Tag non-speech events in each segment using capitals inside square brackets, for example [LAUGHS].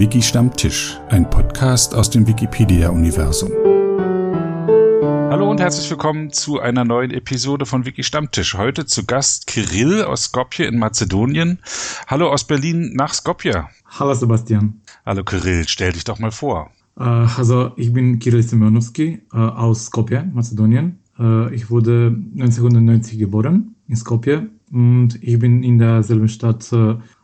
Wiki Stammtisch, ein Podcast aus dem Wikipedia-Universum. Hallo und herzlich willkommen zu einer neuen Episode von Wiki Stammtisch. Heute zu Gast Kirill aus Skopje in Mazedonien. Hallo aus Berlin nach Skopje. Hallo Sebastian. Hallo Kirill, stell dich doch mal vor. Äh, also ich bin Kirill Semyonovski äh, aus Skopje, Mazedonien. Äh, ich wurde 1990 geboren in Skopje und ich bin in derselben Stadt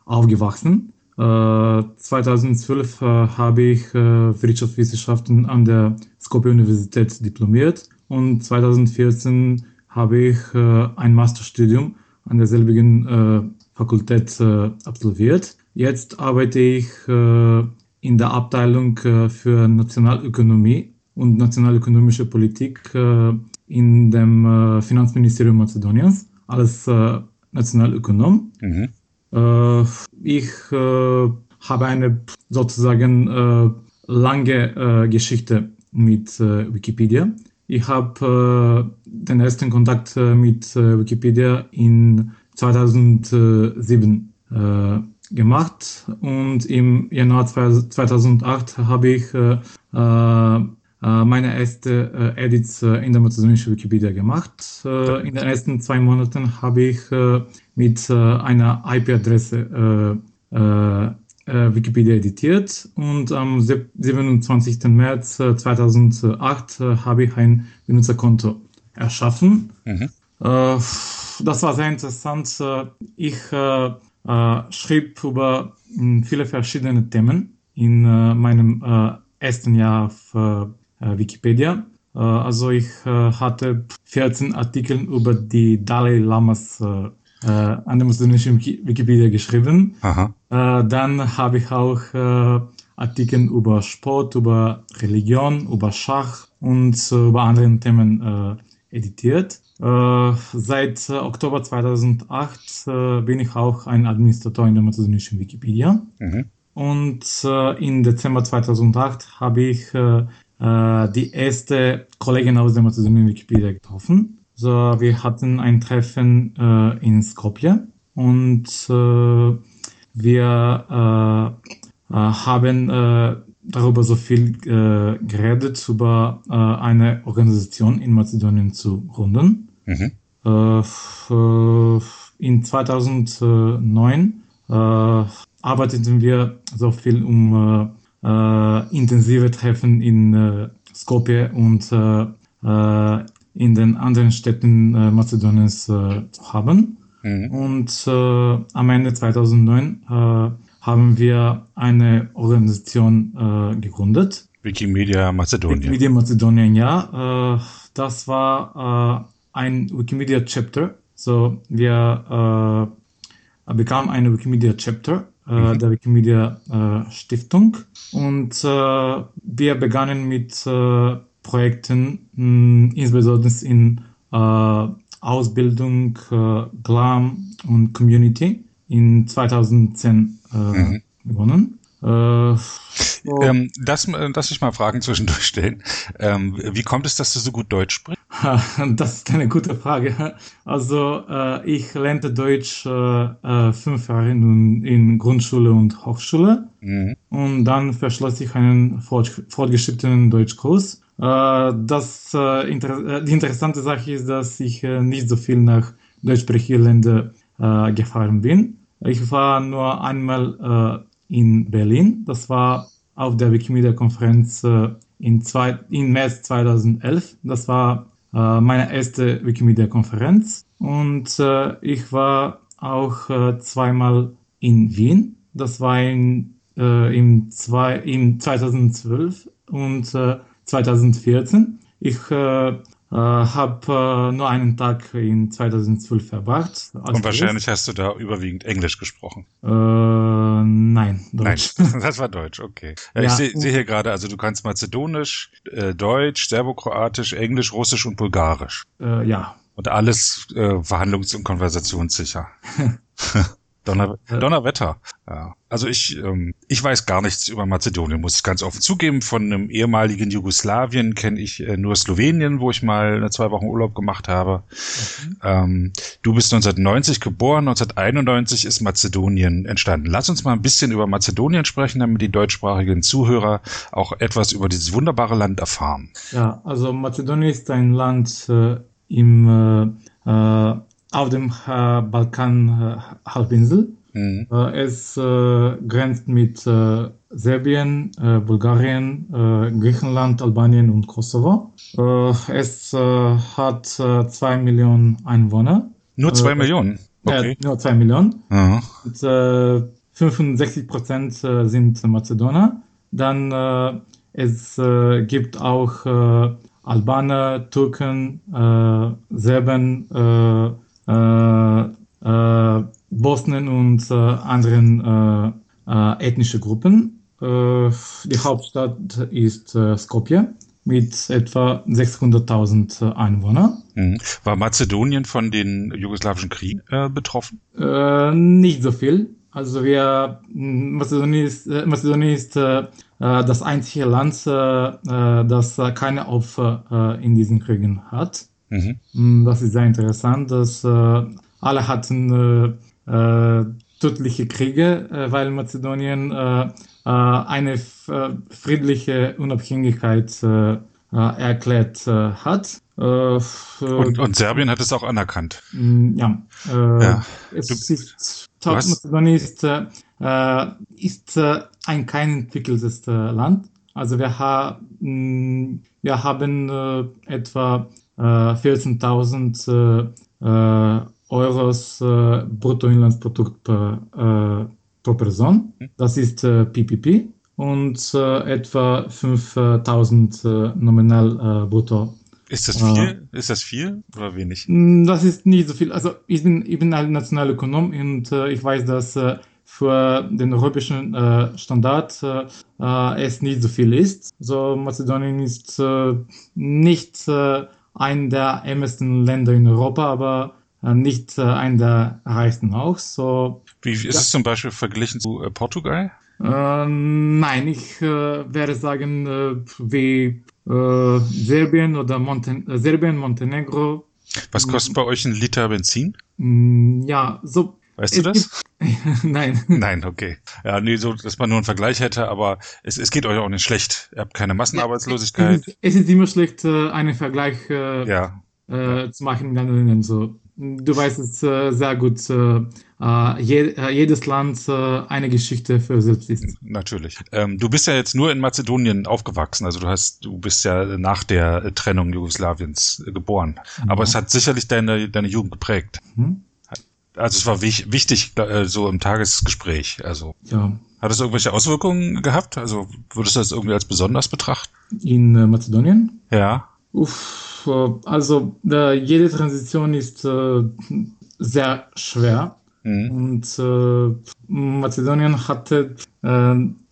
aufgewachsen. 2012 habe ich Wirtschaftswissenschaften an der Skopje Universität diplomiert und 2014 habe ich ein Masterstudium an derselbigen Fakultät absolviert. Jetzt arbeite ich in der Abteilung für Nationalökonomie und nationalökonomische Politik in dem Finanzministerium Mazedoniens als Nationalökonom. Mhm. Ich habe eine sozusagen lange Geschichte mit Wikipedia. Ich habe den ersten Kontakt mit Wikipedia in 2007 gemacht und im Januar 2008 habe ich äh, äh, meine erste äh, Edits äh, in der mazedonischen Wikipedia gemacht. Äh, in den ersten zwei Monaten habe ich äh, mit äh, einer IP-Adresse äh, äh, äh, Wikipedia editiert und am 27. März 2008 äh, habe ich ein Benutzerkonto erschaffen. Mhm. Äh, das war sehr interessant. Ich äh, äh, schrieb über hm, viele verschiedene Themen in äh, meinem äh, ersten Jahr auf äh, Wikipedia. Äh, also ich äh, hatte 14 Artikel über die Dalai Lamas an der muslimischen Wikipedia geschrieben. Aha. dann habe ich auch Artikel über Sport, über Religion, über Schach und über andere Themen editiert. Äh, seit äh, Oktober 2008 äh, bin ich auch ein Administrator in der mazedonischen Wikipedia. Mhm. Und äh, im Dezember 2008 habe ich äh, äh, die erste Kollegin aus der mazedonischen Wikipedia getroffen. So, wir hatten ein Treffen in Skopje und wir haben darüber so viel äh, geredet, über äh, eine Organisation in Mazedonien zu gründen. Mhm. Äh, in 2009 äh, arbeiteten wir so viel um äh, äh intensive Treffen in äh, Skopje und äh, in den anderen Städten Mazedoniens zu haben. Mhm. Und am Ende 2009 haben wir eine Organisation gegründet. Wikimedia Mazedonien. Wikimedia Mazedonien, ja. das war ein Wikimedia Chapter. So, wir äh, bekamen eine Wikimedia Chapter äh, mhm. der Wikimedia äh, Stiftung und äh, wir begannen mit Projekten, mh, insbesondere in Ausbildung, Glam und Community in 2010 äh, mhm. begonnen. Äh, so. ähm, das, lass ich mal Fragen zwischendurch stellen. Ähm, wie kommt es, dass du so gut Deutsch sprichst? Das ist eine gute Frage. Also äh, ich lernte Deutsch äh, äh fünf Jahre in, in, Grundschule und Hochschule mhm. und dann verschloss ich einen fortgeschrittenen Deutschkurs. Äh, das, äh, inter die interessante Sache ist, dass ich nicht so viel nach deutschsprachigen Ländern gefahren bin. Ich war nur einmal in Berlin. Das war auf der Wikimedia-Konferenz äh, in, in März 2011. Das war äh, meine erste Wikimedia-Konferenz. Und äh, ich war auch äh, zweimal in Wien. Das war in, äh, im, zwei, im 2012 und 2014. Äh, ich habe nur einen Tag in 2012 verbracht. Und wahrscheinlich Tourist. hast du da überwiegend Englisch gesprochen. Äh, nein, Deutsch. Nein, [LAUGHS] das war Deutsch, okay. Ja, ja. Ich sehe seh hier gerade, also du kannst Mazedonisch, äh, Deutsch, Serbokroatisch, Englisch, Russisch und Bulgarisch. Äh, ja. Und alles äh, verhandlungs- und konversationssicher. [LAUGHS] Donner, Donnerwetter. Ja. Also ich, ähm, ich weiß gar nichts über Mazedonien, muss ich ganz offen zugeben. Von einem ehemaligen Jugoslawien kenne ich äh, nur Slowenien, wo ich mal eine zwei Wochen Urlaub gemacht habe. Mhm. Ähm, du bist 1990 geboren, 1991 ist Mazedonien entstanden. Lass uns mal ein bisschen über Mazedonien sprechen, damit die deutschsprachigen Zuhörer auch etwas über dieses wunderbare Land erfahren. Ja, also Mazedonien ist ein Land äh, im äh, äh auf dem äh, Balkan-Halbinsel. Äh, mhm. Äh, es grenzt mit Serbien, Bulgarien, Griechenland, Albanien und Kosovo. es hat zwei Millionen Einwohner. Nur zwei Millionen? Okay. Nur zwei Millionen. Mhm. Und, 65 Prozent sind Mazedoner. Dann äh, es äh, gibt auch äh, Albaner, Türken, Serben, äh, äh, Bosnien und äh, anderen ethnische Gruppen. die Hauptstadt ist Skopje mit etwa 600.000 Einwohnern. Mhm. War Mazedonien von den jugoslawischen Kriegen äh, betroffen? Äh, nicht so viel. Also wir Mazedonien ist, äh, Mazedonien ist äh, das einzige Land, das keine Opfer in diesen Kriegen hat. Mhm. Mm, das ist sehr interessant, dass äh, alle hatten äh, äh, tödliche Kriege, äh, weil Mazedonien äh, eine friedliche Unabhängigkeit erklärt hat. Und, und, Serbien hat es auch anerkannt. Mm, ja, ja. es du, ist, Mazedonien ist, ist ein kein entwickeltes Land. Also wir, ha mm, wir haben etwa 14.000 äh, äh, Euros äh, Bruttoinlandsprodukt per, pro Person. Das ist PPP und etwa 5.000 nominal brutto ist das viel? Ist das viel oder wenig? Mm, das ist nicht so viel. Also ich bin, ich bin ein Nationalökonom und äh, ich weiß, dass äh, für den europäischen äh, Standard es nicht so viel ist. So Mazedonien ist nicht ein der ärmsten Länder in Europa, aber äh, nicht äh, ein der reichsten auch. So, Wie ist ja. es zum Beispiel verglichen zu äh, Portugal? Äh, nein, ich äh, werde sagen, äh, wie äh, Serbien oder Monten äh, Serbien, Montenegro. Was kostet bei euch ein Liter Benzin? Mm, ja, so Weißt du das? [LAUGHS] Nein. Nein, okay. Ja, nee, so, dass man nur einen Vergleich hätte, aber es, es geht euch auch nicht schlecht. Ihr habt keine Massenarbeitslosigkeit. Ja, es, ist, immer schlecht, äh, einen Vergleich äh, ja. äh, zu machen mit anderen Ländern. So. Du weißt es äh, sehr gut, äh, äh je, äh, jedes Land äh, eine Geschichte für selbst ist. Natürlich. Ähm, du bist ja jetzt nur in Mazedonien aufgewachsen, also du hast, du bist ja nach der Trennung Jugoslawiens geboren. Mhm. Aber es hat sicherlich deine, deine Jugend geprägt. Mhm also es war wich, wichtig äh, so im Tagesgespräch. Also ja. hat es irgendwelche Auswirkungen gehabt? Also würdest du das irgendwie als besonders betrachten? In äh, Mazedonien? Ja. Uff, äh, also jede Transition ist äh, sehr schwer mhm. und äh, Mazedonien hatte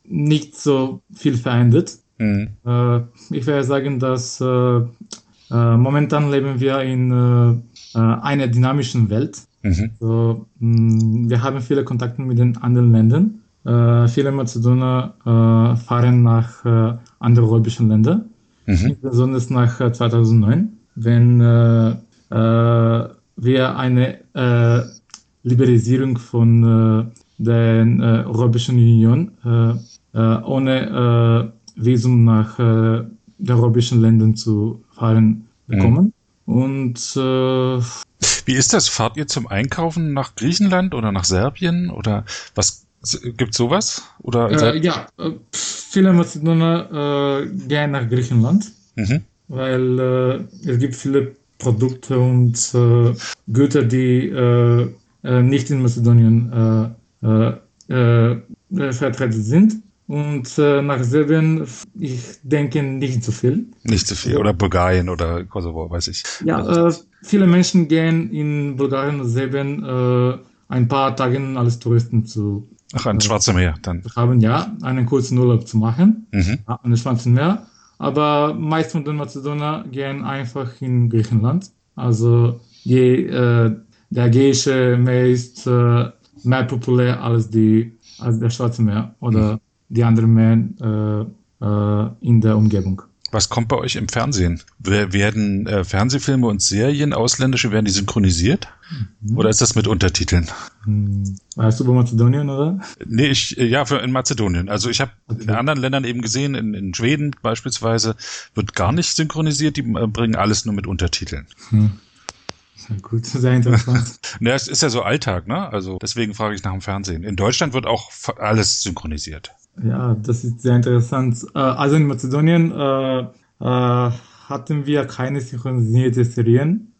nicht so viel verändert. Mhm. Ich werde sagen, dass momentan leben wir in einer dynamischen Welt. Mhm. So, mh, mm, wir haben viele Kontakte mit den anderen Ländern. Äh, viele Mazedoner äh, fahren nach äh, anderen europäischen Ländern, mhm. besonders nach 2009, äh, wenn äh, äh, wir eine Liberalisierung von der Europäischen Union ohne Visum nach der europäischen Ländern zu fahren bekommen. Mhm. Und wie ist das? Fahrt ihr zum Einkaufen nach Griechenland oder nach Serbien oder was gibt sowas? Oder äh, ja, äh, viele Mazedoner äh, gehen nach Griechenland, mhm. weil äh, es gibt viele Produkte und äh, Güter, die äh, nicht in Mazedonien vertreten sind. Und äh, nach Serbien, ich denke nicht so viel. Nicht so viel. Oder Bulgarien oder Kosovo, weiß ich. Ja, äh, viele Menschen gehen in Bulgarien und Serbien äh, ein paar Tage als Touristen zu. Ach, ans Schwarze Meer dann. Haben ja einen kurzen Urlaub zu machen mhm. an Schwarzen Meer. Aber meist von den Mazedoner gehen einfach in Griechenland. Also je, äh, der Ägäische Meer ist äh, mehr populär als die als der Schwarze Meer oder die anderen Meer äh, äh, in der Umgebung. Was kommt bei euch im Fernsehen? Werden äh, Fernsehfilme und Serien ausländische, werden die synchronisiert? Mhm. Oder ist das mit Untertiteln? Hm. Weißt du über Mazedonien, oder? Nee, ich, äh, ja, für, in Mazedonien. Also ich habe okay. in anderen Ländern eben gesehen, in, in Schweden beispielsweise, wird gar nicht synchronisiert, die äh, bringen alles nur mit Untertiteln. Hm. Gut, [LAUGHS] sehr interessant. [LAUGHS] naja, es ist ja so Alltag, ne? Also deswegen frage ich nach dem Fernsehen. In Deutschland wird auch alles synchronisiert. Ja, das ist sehr interessant. Äh, also in Mazedonien äh, äh, hatten wir keine synchronisierte Serien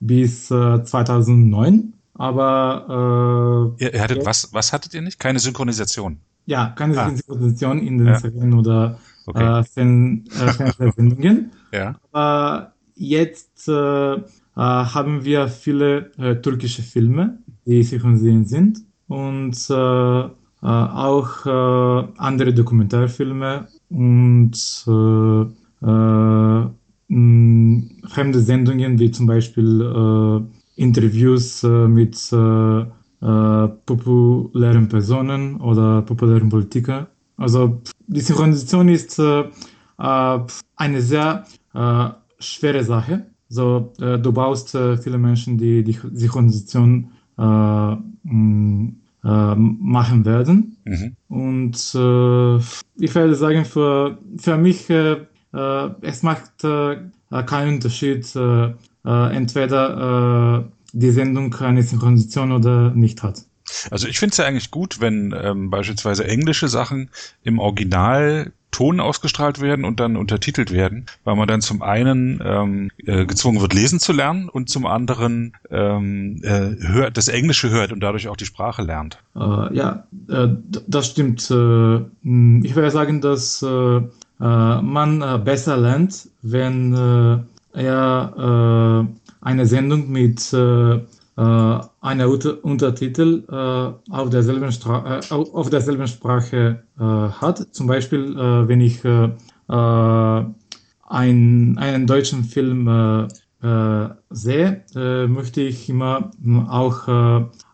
bis 2009. Aber äh, ihr, ihr hattet was? Was hattet ihr nicht? Keine Synchronisation. Ja, keine ah. Synchronisation in den ja. Serien oder okay. äh, äh, Fernsehsendungen. [LAUGHS] ja. Aber jetzt äh, haben wir viele äh, türkische Filme, die synchronisiert sind und äh, äh, auch äh, andere Dokumentarfilme und äh, fremde Sendungen wie zum Beispiel Interviews mit populären Personen oder populären Politikern. Also die Synchronisation ist eine sehr schwere Sache. So, du baust viele Menschen, die die Synchronisation äh, machen werden. Mhm. Und äh, ich werde sagen, für, für mich, äh, äh es macht äh, keinen Unterschied, äh, entweder die Sendung eine Synchronisation oder nicht hat. Also ich finde es ja eigentlich gut, wenn ähm, beispielsweise englische Sachen im Original Ton ausgestrahlt werden und dann untertitelt werden, weil man dann zum einen ähm, äh, gezwungen wird, lesen zu lernen und zum anderen ähm, äh, hört, das Englische hört und dadurch auch die Sprache lernt. Äh, ja, äh, das stimmt. Äh, ich würde sagen, dass äh, äh man besser lernt, wenn äh, er eine Sendung mit äh, eine Untertitel äh, auf, derselben äh, auf derselben Sprache äh, hat. Zum Beispiel, äh, wenn ich äh, ein, einen deutschen Film sehe, möchte ich immer auch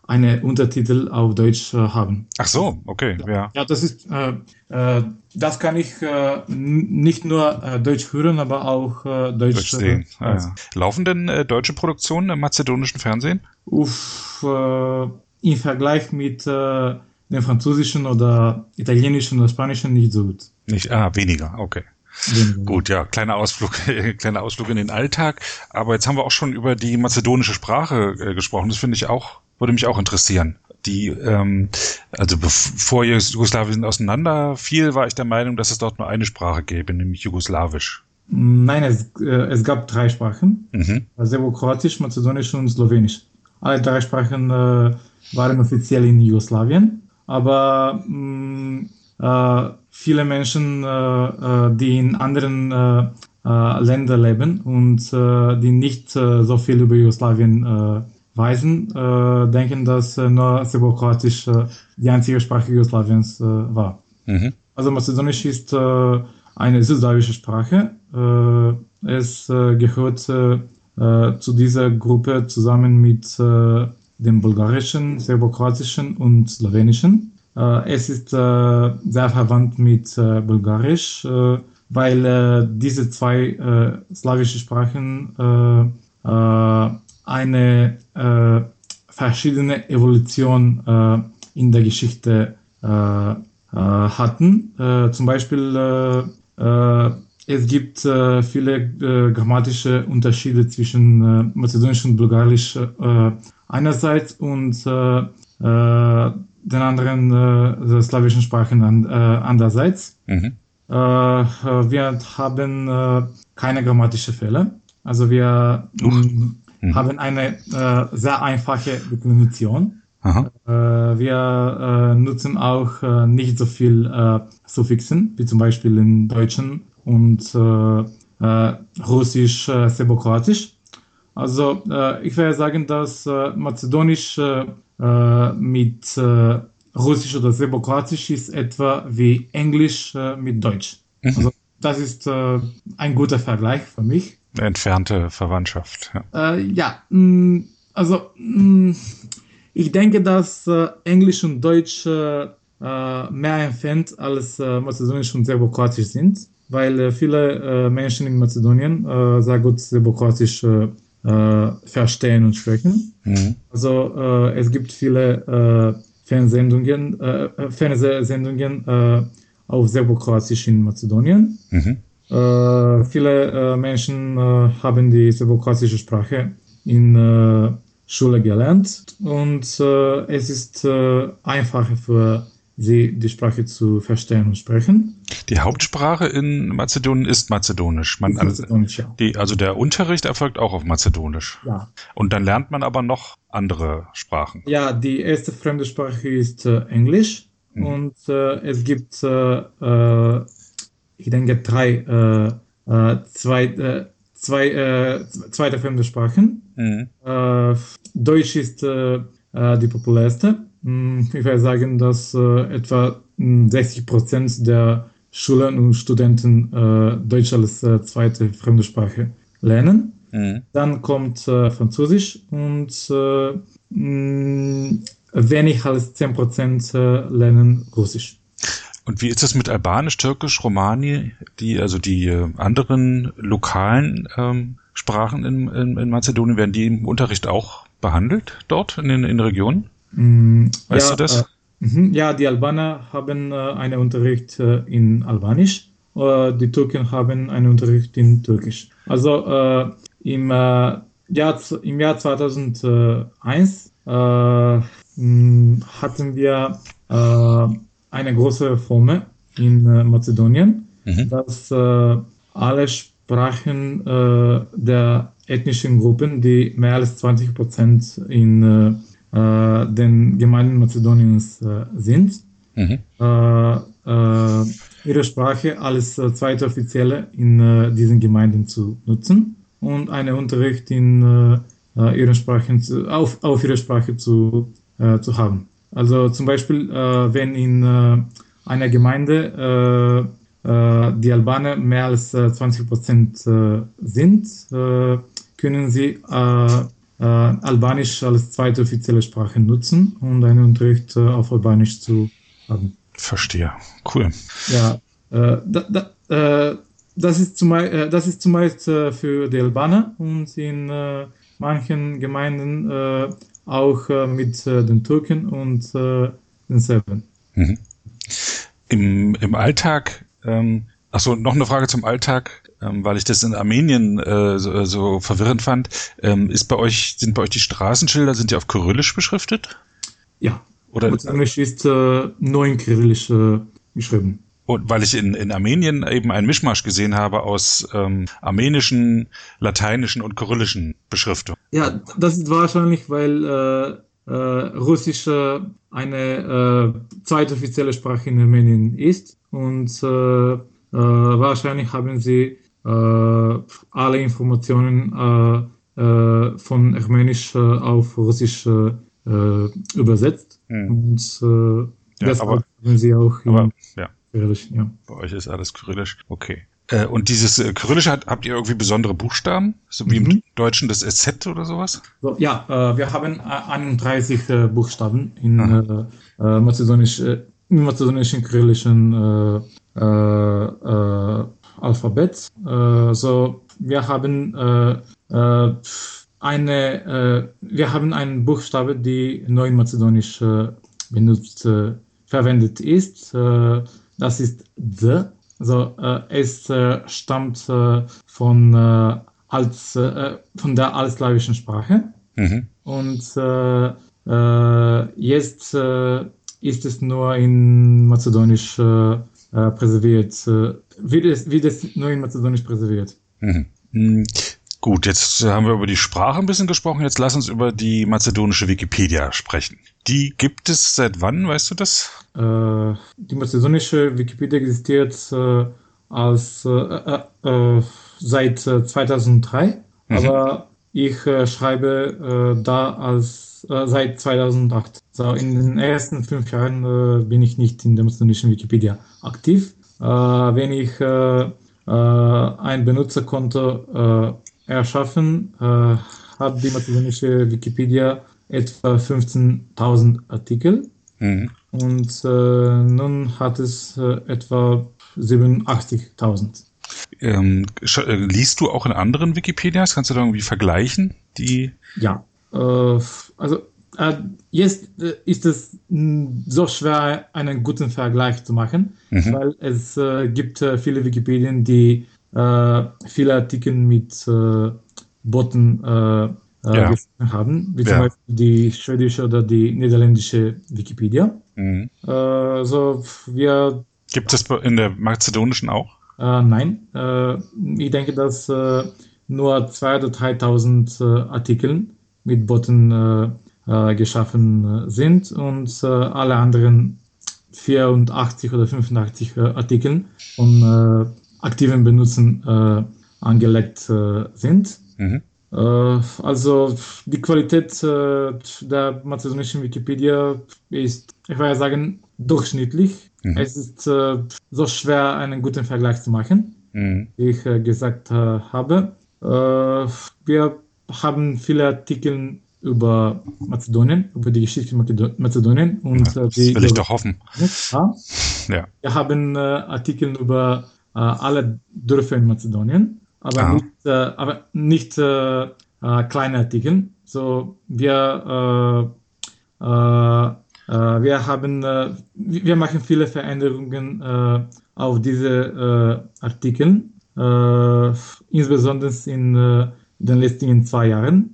eine Untertitel auf Deutsch äh, haben. Ach so, okay, ja. Ja, das ist, äh, äh, das kann ich äh, nicht nur äh, Deutsch hören, aber auch äh, Deutsch, Deutsch sehen. Ah, ja. Laufen denn deutsche Produktionen im mazedonischen Fernsehen? Uff, im Vergleich mit dem französischen oder italienischen oder spanischen nicht so gut. Nicht, ah, weniger, okay. Gut, ja, kleiner Ausflug, [LAUGHS] kleiner Ausflug in den Alltag. Aber jetzt haben wir auch schon über die mazedonische Sprache äh, gesprochen. Das finde ich auch würde mich auch interessieren. Die, ähm, also bevor Jugoslawien auseinanderfiel, war ich der Meinung, dass es dort nur eine Sprache gäbe, nämlich Jugoslawisch. Nein, es, äh, es gab drei Sprachen. Mhm. Serbokroatisch, Mazedonisch und Slowenisch. Alle drei Sprachen äh, waren offiziell in Jugoslawien, aber mh, mm, äh, viele Menschen, äh, äh, die in anderen äh, Ländern leben und die nicht so viel über Jugoslawien Weisen äh, denken, dass äh, nur Serbokroatisch äh, die einzige Sprache Jugoslawiens äh, war. Mhm. Also Mazedonisch ist äh, eine südslawische Sprache. Äh, es gehört zu dieser Gruppe zusammen mit dem bulgarischen, serbokroatischen und slowenischen. es ist sehr verwandt mit Bulgarisch, weil diese zwei slawische Sprachen eine äh, verschiedene Evolution äh, in der Geschichte äh, äh hatten. Äh, zum Beispiel äh, es gibt viele grammatische Unterschiede zwischen Mazedonisch und Bulgarisch einerseits und den anderen slawischen Sprachen andererseits. Mhm. wir haben keine grammatische Fehler. Also wir mhm. haben eine äh, sehr einfache Definition. Äh, wir äh, nutzen auch äh, nicht so viel Suffixen, wie zum Beispiel in Deutschen und Russisch, äh, Serbokroatisch. Also ich würde sagen, dass Mazedonisch mit Russisch oder Serbokroatisch ist etwa wie Englisch mit Deutsch. Mhm. Also das ist ein guter Vergleich für mich. Entfernte Verwandtschaft. Ja, äh, ja mh, mm, also mh, mm, ich denke, dass äh, Englisch und Deutsch äh, äh mehr entfernt als äh, Mazedonisch und Serbokroatisch sind, weil äh, viele Menschen in Mazedonien sehr gut Serbokroatisch verstehen und sprechen. Mhm. Also es gibt viele Fernsehsendungen, Fernsehsendungen auf Serbokroatisch in Mazedonien. Mhm. Viele Menschen haben die serbokroatische Sprache in Schule gelernt und äh, es ist äh, einfacher für sie, die Sprache zu verstehen und sprechen. Die Hauptsprache in Mazedonien ist Mazedonisch. Man, ist Mazedonisch ja. die, also der Unterricht erfolgt auch auf Mazedonisch. Ja. Und dann lernt man aber noch andere Sprachen. Ja, die erste fremde Sprache ist äh, Englisch mhm. und äh, es gibt, äh, äh, ich denke, drei, zwei, zwei, äh, zweite fremde Sprachen. Mhm. Äh, Deutsch ist äh, äh die populärste. Hm, ich würde sagen, dass äh, etwa 60 Prozent der Schüler und Studenten äh, Deutsch als zweite fremde Sprache lernen. Mhm. Dann kommt Französisch und mh, hm, wenig als 10 Prozent lernen Russisch. Und wie ist es mit Albanisch, Türkisch, Romani, die, also die äh, anderen lokalen ähm, Sprachen in, in, in, Mazedonien, werden die im Unterricht auch behandelt dort in den in Regionen? Mm, weißt ja, du das? Äh, mhm. ja, die Albaner haben äh, einen Unterricht äh, in Albanisch, äh, die Türken haben einen Unterricht in Türkisch. Also äh, im, Jahr, im Jahr 2001 mm, hatten wir eine große Reform in äh, Mazedonien, mhm. dass äh, alle Sprachen äh, der ethnischen Gruppen, die mehr als 20 Prozent in äh, äh, den Gemeinden Mazedoniens äh, sind, mhm. ihre Sprache als zweite offizielle in diesen Gemeinden zu nutzen und einen Unterricht in ihren Sprachen zu, auf, auf ihre Sprache zu, zu haben. Also zum Beispiel, äh, wenn in äh, einer Gemeinde äh, äh die Albaner mehr als 20 äh, Prozent äh, sind, können sie Albanisch als zweite offizielle Sprache nutzen und einen Unterricht auf Albanisch zu haben. Verstehe. Cool. Ja, da, da, das ist zumeist, das ist zumeist für die Albaner und in manchen Gemeinden auch äh, mit äh, den Türken und äh, den Serben. Mhm. Im, Im Alltag, ähm, achso, noch eine Frage zum Alltag, ähm, weil ich das in Armenien äh, so, so verwirrend fand. Ähm, ist bei euch, sind bei euch die Straßenschilder, sind die auf Kyrillisch beschriftet? Ja. Oder Englisch ist äh, neun Kyrillisch äh, geschrieben. Und weil ich in, in Armenien eben einen Mischmasch gesehen habe aus ähm, armenischen, lateinischen und kyrillischen Beschriftungen. Ja, das ist wahrscheinlich, weil äh, äh, Russisch äh, eine äh, zweite offizielle Sprache in Armenien ist und äh, äh, wahrscheinlich haben sie äh, alle Informationen äh, äh, von Armenisch äh, auf Russisch äh, äh übersetzt hm. und äh, ja, deshalb aber, haben sie auch aber, ja. Kyrillisch, ja. Bei euch ist alles Kyrillisch. Okay. Äh, und dieses äh, Kyrillische hat, habt ihr irgendwie besondere Buchstaben? So wie mhm. im Deutschen das SZ oder sowas? So, ja, äh, wir haben 31 äh, Buchstaben in äh, äh, mazedonisch, im mazedonischen kyrillischen Alphabet. So, wir haben eine, wir haben einen Buchstabe, die neu in Mazedonisch äh, benutzt, verwendet ist. Das ist the. Also äh, es äh, stammt äh, von, äh, als, äh, von der altslawischen Sprache. Mhm. Und jetzt ist es nur in Mazedonisch präserviert. Wird, es, wird es nur in Mazedonisch präserviert. Mhm. mhm. Gut, jetzt haben wir über die Sprache ein bisschen gesprochen. Jetzt lass uns über die mazedonische Wikipedia sprechen. Die gibt es seit wann, weißt du das? Äh, die mazedonische Wikipedia existiert äh, als, äh, äh, äh seit 2003, äh, mhm. aber ich schreibe da als seit 2008. So, in den ersten fünf Jahren bin ich nicht in der mazedonischen Wikipedia aktiv. wenn ich ein Benutzerkonto erschaffen, hat die mazedonische Wikipedia etwa 15.000 Artikel Mhm. und äh, nun hat es äh, etwa 87.000. Ähm, äh, liest du auch in anderen Wikipedias? Kannst du da irgendwie vergleichen? Die. Ja, äh, also äh, jetzt äh, ist es so schwer, einen guten Vergleich zu machen, Mhm. weil es gibt viele Wikipedien, die viele Artikel mit Botten äh, Ja. geschrieben haben, wie zum Ja. Beispiel die schwedische oder die niederländische Wikipedia. Mhm. Äh, so wir Gibt es in der mazedonischen auch? Äh, nein, äh, ich denke, dass äh, nur 2.000 oder 3.000 äh, Artikel mit Botten geschaffen sind und alle anderen 84 oder 85 äh, Artikel von aktiven Benutzern angelegt sind. Mhm. Äh, also die Qualität äh, der mazedonischen Wikipedia ist, ich würde sagen, durchschnittlich. Mhm. Es ist äh, so schwer, einen guten Vergleich zu machen, Mhm. wie ich gesagt habe. Wir haben viele Artikel über Mazedonien, über die Geschichte Mazedonien und Ja, das die will ich doch hoffen. ja. Ja. Wir haben Artikel über alle Dörfer in Mazedonien, aber Ah. nicht, äh, aber nicht äh, äh, kleine Artikel. So wir äh, äh, äh, wir haben wir machen viele Veränderungen auf diese Artikel, insbesondere in den letzten zwei Jahren.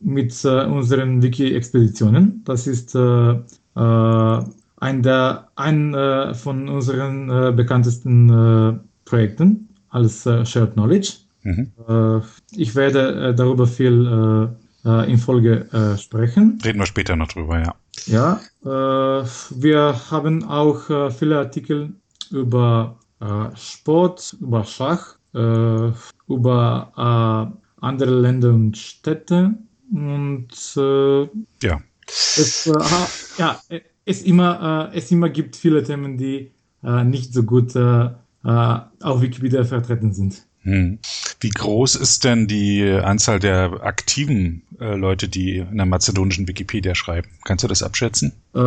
Mit unseren Wiki-Expeditionen. Das ist ein, der, ein von unseren bekanntesten Projekten als äh, Shared Knowledge. Mhm. Äh, ich werde äh, darüber viel äh, äh, in Folge sprechen. Reden wir später noch drüber, ja. Ja, wir haben auch viele Artikel über Sport, über Schach, über andere Länder und Städte und Ja. es, ja, es immer, es immer gibt viele Themen, die nicht so gut äh, auf Wikipedia vertreten sind. Hm. Wie groß ist denn die Anzahl der aktiven äh, Leute, die in der mazedonischen Wikipedia schreiben? Kannst du das abschätzen? Äh,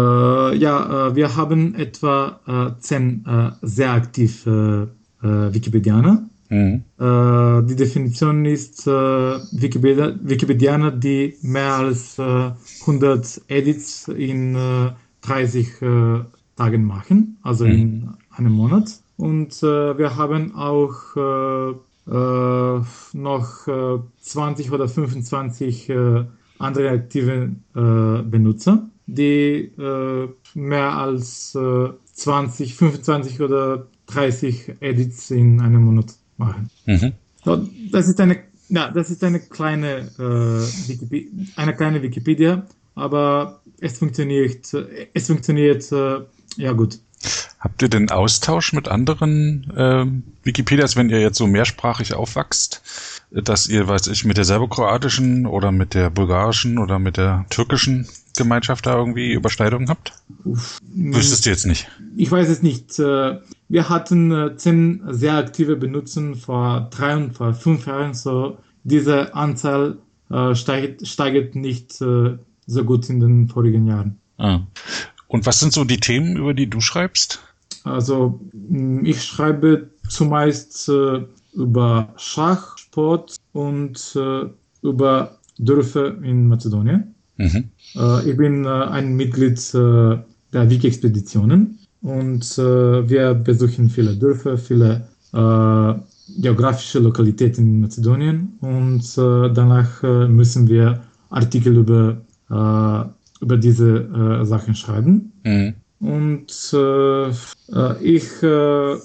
ja, äh, wir haben etwa äh, zehn äh, sehr aktive äh, äh, Wikipedianer. Mhm. Äh, die Definition ist äh, Wikipedia, Wikipedianer, die mehr als äh, 100 Edits in äh, 30 äh, Tagen machen, also Mhm. in einem Monat. Und äh, wir haben auch äh, äh, noch äh, 20 oder 25 äh, andere aktive äh, Benutzer, die äh, mehr als äh, 20, 25 oder 30 Edits in einem Monat machen. Mhm. So, das ist eine, ja, das ist eine kleine, äh, Wikipedia, eine kleine Wikipedia, aber es funktioniert, äh, es funktioniert äh, ja gut. Habt ihr den Austausch mit anderen ähm, Wikipedias, wenn ihr jetzt so mehrsprachig aufwachst, äh, dass ihr, weiß ich, mit der serbokroatischen oder mit der bulgarischen oder mit der türkischen Gemeinschaft da irgendwie Überschneidungen habt? Wüsstest du jetzt nicht. Ich weiß es nicht. äh, Wir hatten äh, zehn sehr aktive Benutzer vor drei und vor fünf Jahren, so diese Anzahl äh, steigt, steigt nicht äh, so gut in den vorigen Jahren. Ah. Und was sind so die Themen, über die du schreibst? Also mh, ich schreibe zumeist äh, über Schach, Sport und äh, über Dörfer in Mazedonien. Mhm. Äh, ich bin äh, ein Mitglied äh, der Wiki-Expeditionen und äh, wir besuchen viele Dörfer, viele geografische Lokalitäten in Mazedonien und danach müssen wir Artikel über, über diese äh, Sachen schreiben. Mhm. Und äh, äh, ich äh,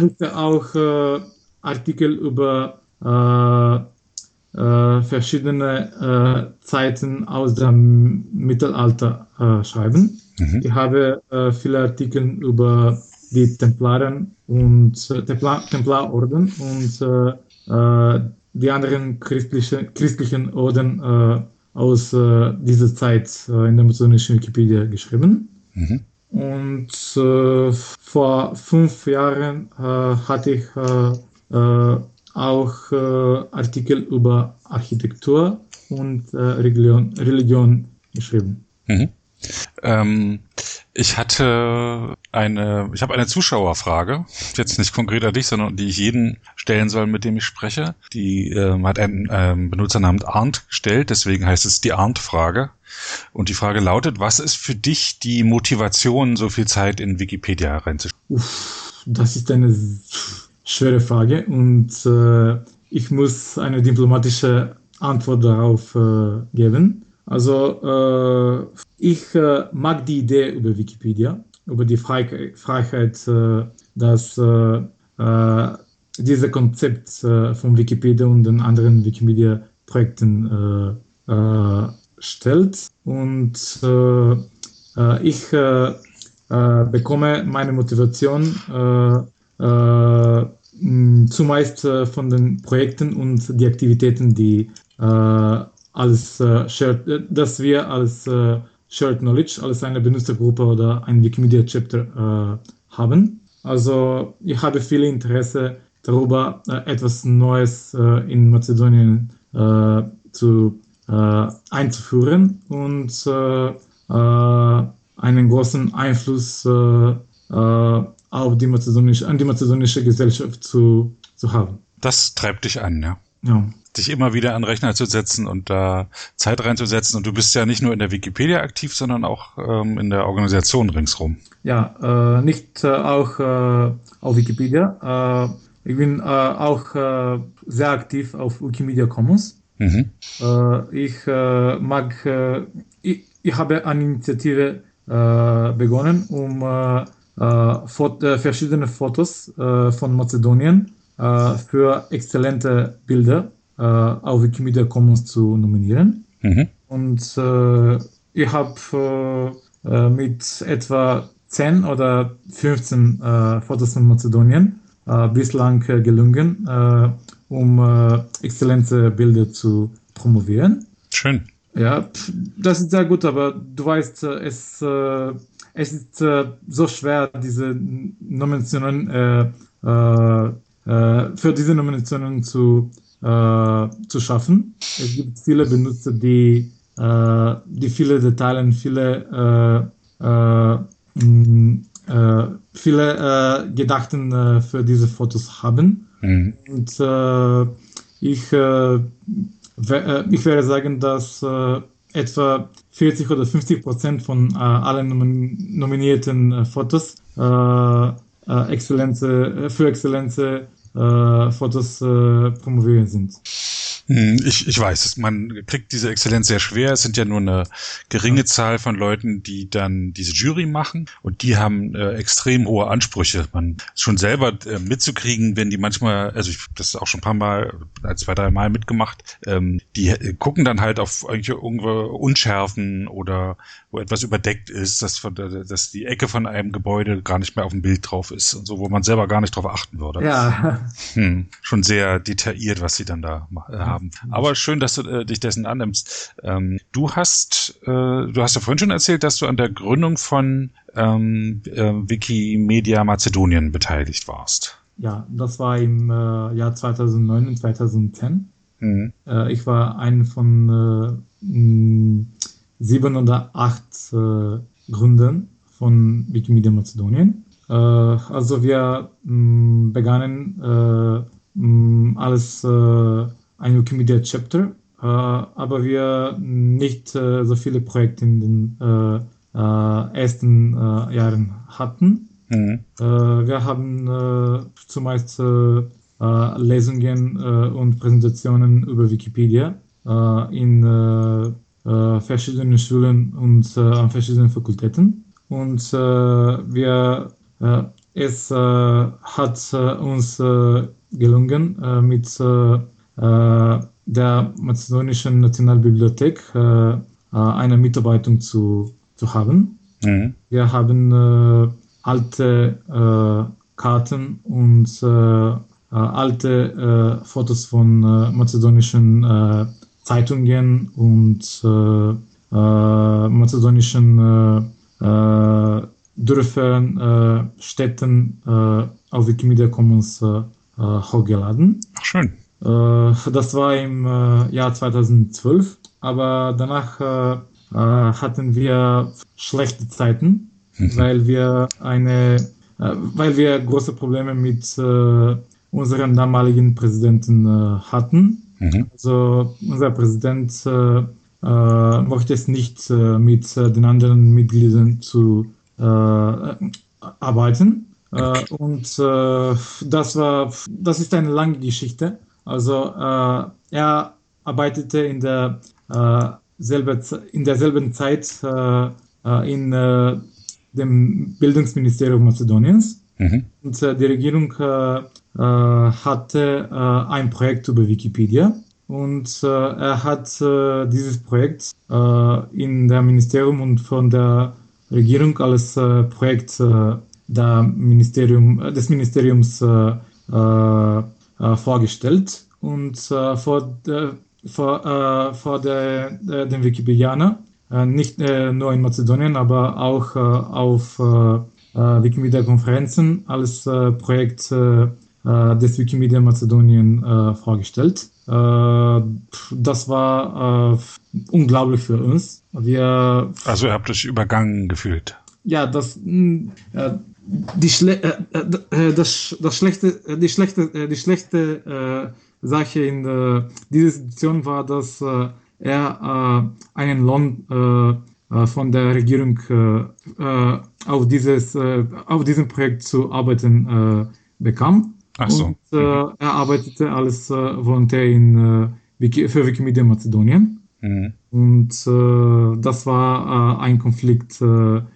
musste auch äh, Artikel über äh, äh, verschiedene Zeiten aus dem Mittelalter schreiben. Mhm. Ich habe viele Artikel über die Templaren und Templar, Templarorden und die anderen christliche, christlichen Orden aus äh, dieser Zeit äh, in der mazedonischen Wikipedia geschrieben. Mhm. Und äh, vor fünf Jahren äh, hatte ich äh, äh, auch Artikel über Architektur und Religion, Religion geschrieben. Mhm. Ähm, ich hatte eine, ich habe eine Zuschauerfrage, jetzt nicht konkret an dich, sondern die ich jeden stellen soll, mit dem ich spreche. Die äh, hat einen ähm, Benutzer namens Arndt gestellt, deswegen heißt es die Arndt-Frage. Und die Frage lautet, was ist für dich die Motivation, so viel Zeit in Wikipedia reinzuschauen? Das ist eine schwere Frage und äh, ich muss eine diplomatische Antwort darauf äh, geben. Also äh, ich äh, mag die Idee über Wikipedia, über die Freiheit, Freiheit äh, dass äh, äh, dieses Konzept von Wikipedia und den anderen Wikimedia-Projekten stellt. Und ich bekomme meine Motivation zumeist von den Projekten und die Aktivitäten, die als äh, shared, äh, dass wir als äh, Shared Knowledge, als eine Benutzergruppe oder ein Wikimedia Chapter äh, haben. Also ich habe viel Interesse darüber, äh, etwas Neues äh, in Mazedonien zu, einzuführen und einen großen Einfluss auf die mazedonische, an die mazedonische Gesellschaft zu, zu haben. Das treibt dich an, ja. Ja dich immer wieder an den Rechner zu setzen und da Zeit reinzusetzen. Und du bist ja nicht nur in der Wikipedia aktiv, sondern auch ähm, in der Organisation ringsrum. Ja, äh, nicht äh, auch äh, auf Wikipedia. Äh, ich bin äh, auch äh, sehr aktiv auf Wikimedia Commons. Mhm. ich mag, ich, ich habe eine Initiative begonnen, um Fot verschiedene Fotos von Mazedonien für exzellente Bilder äh, auf Wikimedia Commons zu nominieren. Mhm. Und äh, ich habe äh, mit etwa 10 oder 15 äh, Fotos von Mazedonien äh, bislang äh, gelungen, um exzellente Bilder zu promovieren. Schön. Ja, das ist sehr gut, aber du weißt, es, es ist so schwer, diese Nominationen für diese Nominationen zu äh, zu schaffen. Es gibt viele Benutzer, die, äh, die viele Details, viele, äh, äh, äh viele Gedachten für diese Fotos haben. Mhm. Und ich, ich werde sagen, dass etwa 40 oder 50 Prozent von allen nominierten Fotos Exzellenz, für Exzellenz äh, Fotos äh, promovieren sind. Hm, ich, ich weiß, man kriegt diese Exzellenz sehr schwer. Es sind ja nur eine geringe. Zahl von Leuten, die dann diese Jury machen und die haben äh, extrem hohe Ansprüche. Man schon selber äh, mitzukriegen, wenn die manchmal, also ich habe das auch schon ein paar Mal, ein, zwei, drei Mal mitgemacht, ähm, die äh, gucken dann halt auf irgendwelche Unschärfen oder wo etwas überdeckt ist, dass, von, dass die Ecke von einem Gebäude gar nicht mehr auf dem Bild drauf ist und so, wo man selber gar nicht drauf achten würde. Ja. Hm, schon sehr detailliert, was sie dann da äh, haben. Aber schön, dass du äh, dich dessen annimmst. Ähm, du hast, äh, du hast ja vorhin schon erzählt, dass du an der Gründung von ähm, äh, Wikimedia Mazedonien beteiligt warst. Ja, das war im äh, Jahr 2009 und 2010. Mhm. Äh, ich war ein von äh, sieben oder acht Gründen von Wikimedia Mazedonien. Also wir mh, begannen alles äh, ein Wikimedia Chapter, äh, aber wir nicht äh, so viele Projekte in den äh, ersten Jahren hatten. Mhm. Wir haben zumeist Lesungen und Präsentationen über Wikipedia in verschiedenen Schulen und an verschiedenen Fakultäten. Und wir, es hat uns gelungen, mit der Mazedonischen Nationalbibliothek äh, äh, eine Mitarbeitung zu, zu haben. Mhm. Wir haben alte Karten und alte Fotos von mazedonischen Zeitungen und mazedonischen Dörfern, Städten auf Wikimedia Commons hochgeladen. Ach, schön. Äh, das war im äh, Jahr 2012 aber danach äh, hatten wir schlechte Zeiten, mhm. weil wir eine, weil wir große Probleme mit unserem damaligen Präsidenten hatten. Mhm. Also unser Präsident mochte es nicht mit den anderen Mitgliedern zu arbeiten. und das war, das ist eine lange Geschichte. Also er arbeitete in der selber, in derselben Zeit äh, äh, in äh, dem Bildungsministerium Mazedoniens. Mhm. Und äh, die Regierung äh, äh, hatte ein Projekt über Wikipedia. Und er hat dieses Projekt in der Ministerium und von der Regierung als Projekt der Ministerium, des Ministeriums vorgestellt. Und vor der vor, äh, vor der, äh, den Wikipedianer, äh, nicht äh, nur in Mazedonien, aber auch äh, auf äh, Wikimedia-Konferenzen als Projekt des Wikimedia Mazedonien vorgestellt. das war unglaublich für uns. Wir, also ihr habt euch übergangen gefühlt. Ja, das, die Schle das, das schlechte, die schlechte, die schlechte Sache in äh, dieser Situation war, dass äh, er äh, einen Lohn äh, äh, von der Regierung äh, auf, dieses, auf diesem Projekt zu arbeiten bekam. Ach so. Und mhm. er arbeitete als Volontär in, Wiki, für Wikimedia Mazedonien. Mhm. Und das war ein Konflikt der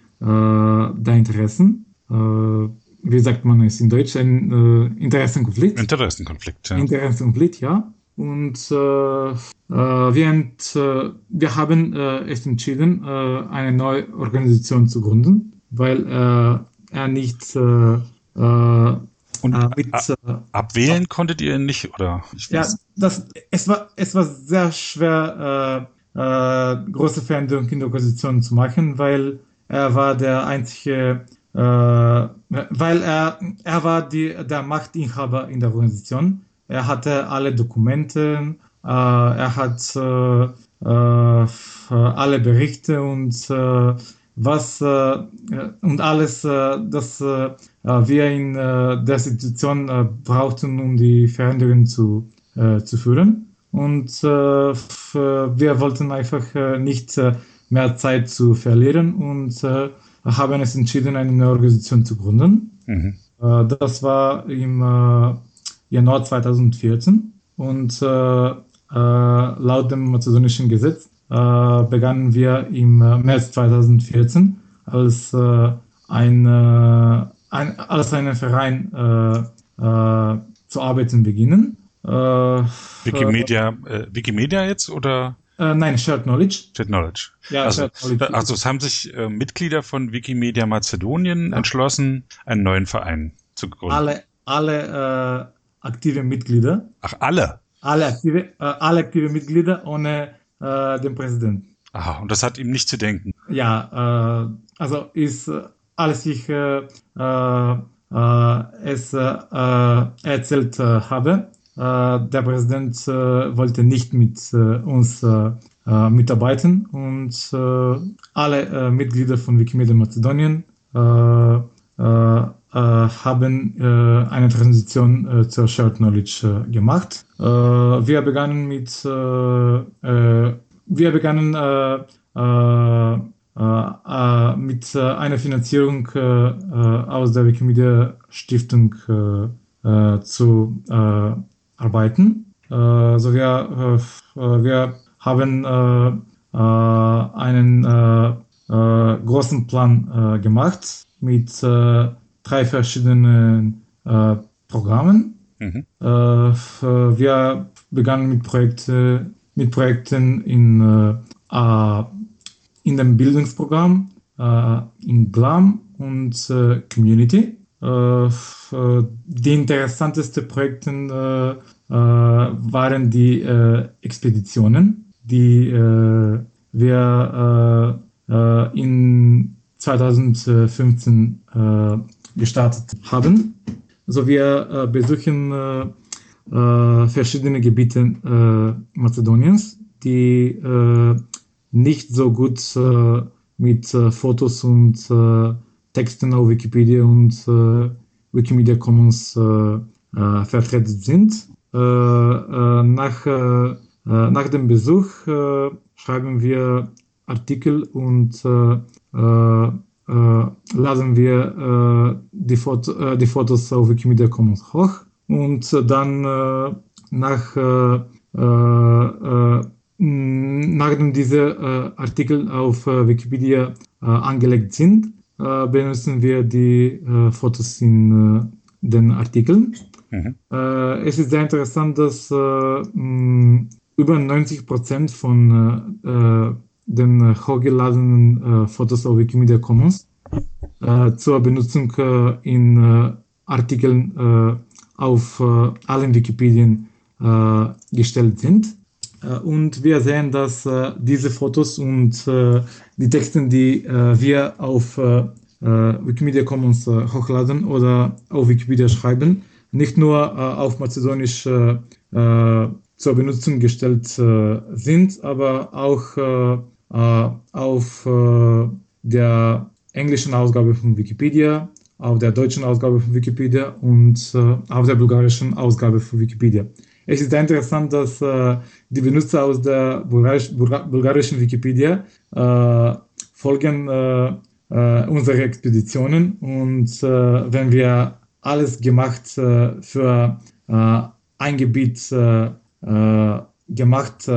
Interessen wie sagt man es in Deutsch, ein äh, Interessenkonflikt. Interessenkonflikt, ja. Interessenkonflikt, ja. Und äh, äh, während, äh, wir haben äh, es entschieden, äh, eine neue Organisation zu gründen, weil äh, er nicht äh, äh, und äh, mit, äh, abwählen ab konntet ihr nicht, oder? ja, das, es war, es war sehr schwer, äh, äh, große Veränderungen in der Organisation zu machen, weil er war der einzige äh, weil er, er war die, der Machtinhaber in der Organisation. Er hatte alle Dokumente, äh, er hat äh, äh alle Berichte und äh, was äh, und alles, das wir in der Situation brauchten, um die Veränderungen zu, zu führen. Und wir wollten einfach nicht mehr Zeit zu verlieren und haben es entschieden, eine neue Organisation zu gründen. Mhm. Äh, das war im äh, Januar 2014 und äh, laut dem mazedonischen Gesetz begannen wir im März 2014 als ein, ein als einen Verein zu arbeiten beginnen. Wikimedia, Wikimedia jetzt oder? Äh, nein, Shared Knowledge. Shared Knowledge. Ja, also, Shared Knowledge. also es haben sich äh, Mitglieder von Wikimedia Mazedonien ja. entschlossen, einen neuen Verein zu gründen. Alle, alle äh, aktive Mitglieder. Ach, alle? Alle aktive, äh, alle aktive Mitglieder ohne äh, den Präsidenten. Aha, und das hat ihm nicht zu denken. Ja, äh, also ist alles ich es äh, äh erzählt äh, habe, der Präsident äh, wollte nicht mit äh, uns mitarbeiten und alle Mitglieder von Wikimedia Mazedonien haben eine Transition zur Shared Knowledge gemacht. wir begannen mit wir begannen mit einer Finanzierung aus der Wikimedia Stiftung zu arbeiten. Äh, also wir, äh, wir haben äh, einen großen Plan gemacht mit drei verschiedenen Programmen. Mhm. wir begannen mit, Projekte, mit Projekten in, in dem Bildungsprogramm, in GLAM und Community. Die interessantesten Projekte äh, waren die äh, Expeditionen, die äh, wir in 2015 gestartet haben. Also wir besuchen verschiedene Gebiete Mazedoniens die äh, nicht so gut äh, mit äh, Fotos und äh, Texten auf Wikipedia und äh, Wikimedia Commons vertreten sind. nach, nach dem Besuch schreiben wir Artikel und laden wir die, Foto, die Fotos auf Wikimedia Commons hoch und dann nach nachdem diese äh, Artikel auf äh, Wikipedia äh, angelegt sind, äh, benutzen wir die äh, Fotos in äh, den Artikeln. Mhm. es ist sehr interessant, dass mh, über 90 Prozent von den hochgeladenen Fotos auf Wikimedia Commons zur Benutzung in Artikeln auf allen Wikipedien gestellt sind. Äh, und wir sehen, dass äh, diese Fotos und äh, die Texte, die wir auf Wikimedia Commons hochladen oder auf Wikipedia schreiben, nicht nur auf Mazedonisch zur Benutzung gestellt sind, aber auch auf der englischen Ausgabe von Wikipedia, auf der deutschen Ausgabe von Wikipedia und auf der bulgarischen Ausgabe von Wikipedia. Es ist interessant, dass äh, die Benutzer aus der bulgarisch, bulgarischen Wikipedia äh, folgen äh, äh, unsere Expeditionen. Und äh, wenn wir alles gemacht äh, für ein Gebiet gemacht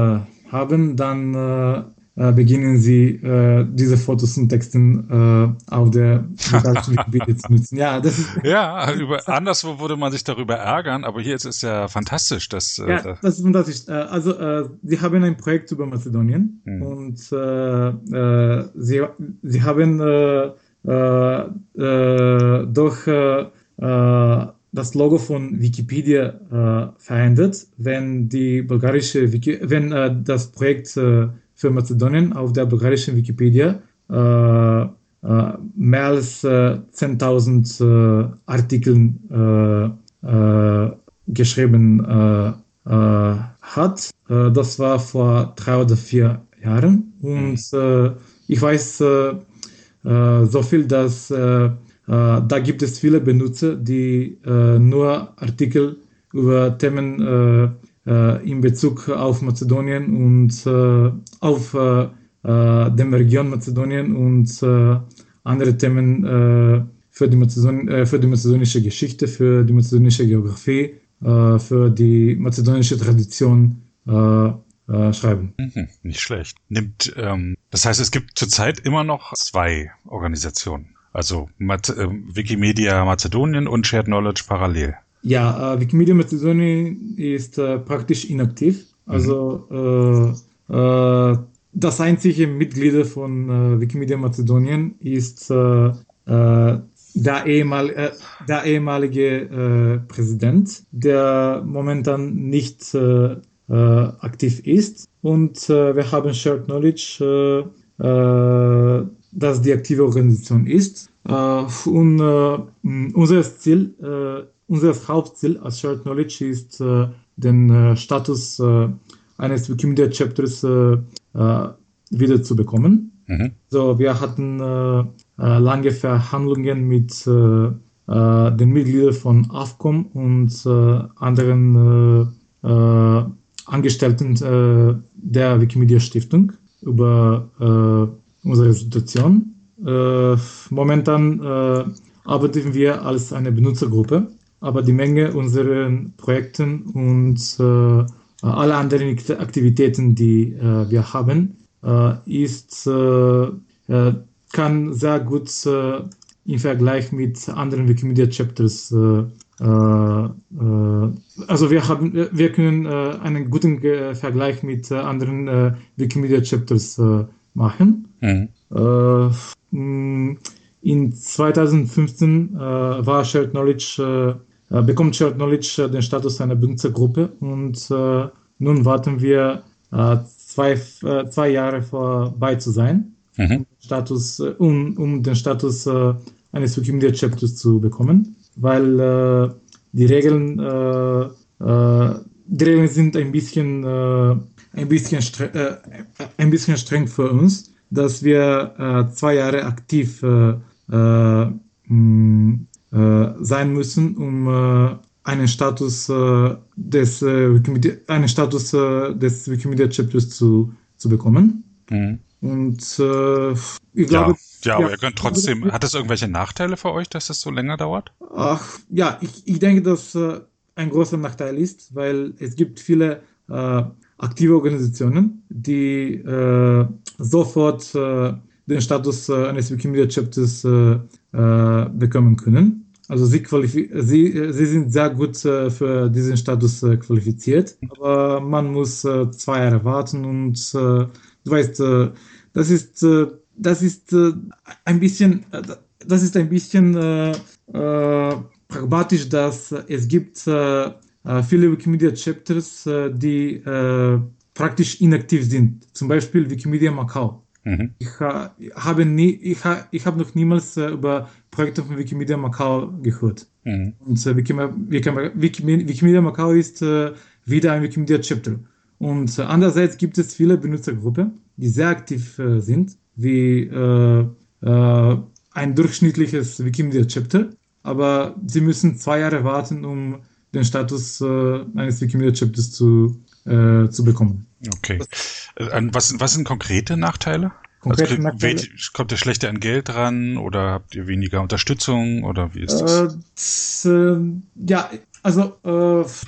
haben, dann äh, beginnen sie äh, diese Fotos und Texten äh, auf der Wikipedia zu nutzen. Ja, das ist [LAUGHS] ja über, anderswo würde man sich darüber ärgern, aber hier ist es ja fantastisch, dass äh, ja, das ist fantastisch. Äh, also äh, sie haben ein Projekt über Mazedonien hm. und äh, äh, sie sie haben äh, äh, äh, durch äh, äh, das Logo von Wikipedia äh, verändert, wenn die bulgarische Wiki wenn äh, das Projekt äh, für Mazedonien auf der bulgarischen Wikipedia äh, äh, mehr als äh, 10.000 äh, Artikel geschrieben hat. das war vor drei oder vier Jahren. Und ich weiß so viel, dass da gibt es viele Benutzer, die nur Artikel über Themen in Bezug auf Mazedonien und äh, auf äh, dem Region Mazedonien und andere Themen für die, Mazedon für die mazedonische Geschichte, für die mazedonische Geografie, für die mazedonische Tradition schreiben. Mhm, nicht schlecht. Nimmt, ähm, das heißt, es gibt zurzeit immer noch zwei Organisationen. Also Mat äh, Wikimedia Mazedonien und Shared Knowledge parallel. Ja, äh, Wikimedia Mazedonien ist äh, praktisch inaktiv. Also äh, äh, das einzige Mitglied von äh, Wikimedia Mazedonien ist äh, der, ehemal äh, der ehemalige Präsident, der momentan nicht aktiv ist. Und wir haben Shared Knowledge, äh, äh, das die aktive Organisation ist. Und unser Ziel unser Hauptziel als Shared Knowledge ist, äh, den äh, Status äh, eines Wikimedia Chapters wieder zu bekommen. Mhm. So, wir hatten lange Verhandlungen mit den Mitgliedern von AFCOM und anderen Angestellten der Wikimedia Stiftung über unsere Situation. Momentan arbeiten wir als eine Benutzergruppe aber die Menge unserer Projekten und äh, alle anderen Aktivitäten, die äh, wir haben, äh, ist, äh, äh, kann sehr gut äh, im Vergleich mit anderen Wikimedia Chapters also wir haben, wir können einen guten Vergleich mit anderen Wikimedia Chapters machen. Mhm. in 2015 war Shared Knowledge bekommt Shared Knowledge äh, den Status einer Benutzergruppe und äh, nun warten wir zwei, zwei Jahre vorbei zu sein, mhm. Status, um, um den Status eines Wikimedia Chapters zu bekommen, weil die Regeln die Regeln sind ein bisschen, äh, ein, bisschen streng, äh, ein bisschen streng für uns, dass wir äh, zwei Jahre aktiv äh, äh, mh, sein müssen, um einen Status des Wikimedia, einen Status des Wikimedia Chapters zu, zu bekommen. Mhm. Und ich glaube, ja. Ja, aber ja, ihr könnt trotzdem, hat das irgendwelche Nachteile für euch, dass das so länger dauert? Ach, ja, ich, ich denke, dass äh, ein großer Nachteil ist, weil es gibt viele äh, aktive Organisationen, die äh, sofort äh, den Status äh, eines Wikimedia Chapters äh, bekommen können. Also sie, sie, sie sind sehr gut für diesen Status qualifiziert, aber man muss zwei Jahre warten und du weißt, das ist das ist äh, ein bisschen, äh, das ist ein bisschen äh, äh pragmatisch, dass es gibt äh, äh, viele Wikimedia Chapters, die praktisch inaktiv sind. Zum Beispiel Wikimedia Macau. Mhm. Ich, habe nie, ich, ha, ich habe noch niemals über Projekte von Wikimedia Macau gehört. Mhm. Und Wikimedia, Wikimedia, Wikimedia Macau ist wieder ein Wikimedia Chapter. Und andererseits gibt es viele Benutzergruppen, die sehr aktiv sind wie äh, äh, ein durchschnittliches Wikimedia-Chapter, aber sie müssen zwei Jahre warten, um den Status äh, eines Wikimedia-Chapters zu, äh, zu bekommen. Okay. Äh, was, was sind konkrete Nachteile? Konkrete also, Nachteile? Kommt ihr schlechter an Geld ran oder habt ihr weniger Unterstützung oder wie ist das? äh, ja, also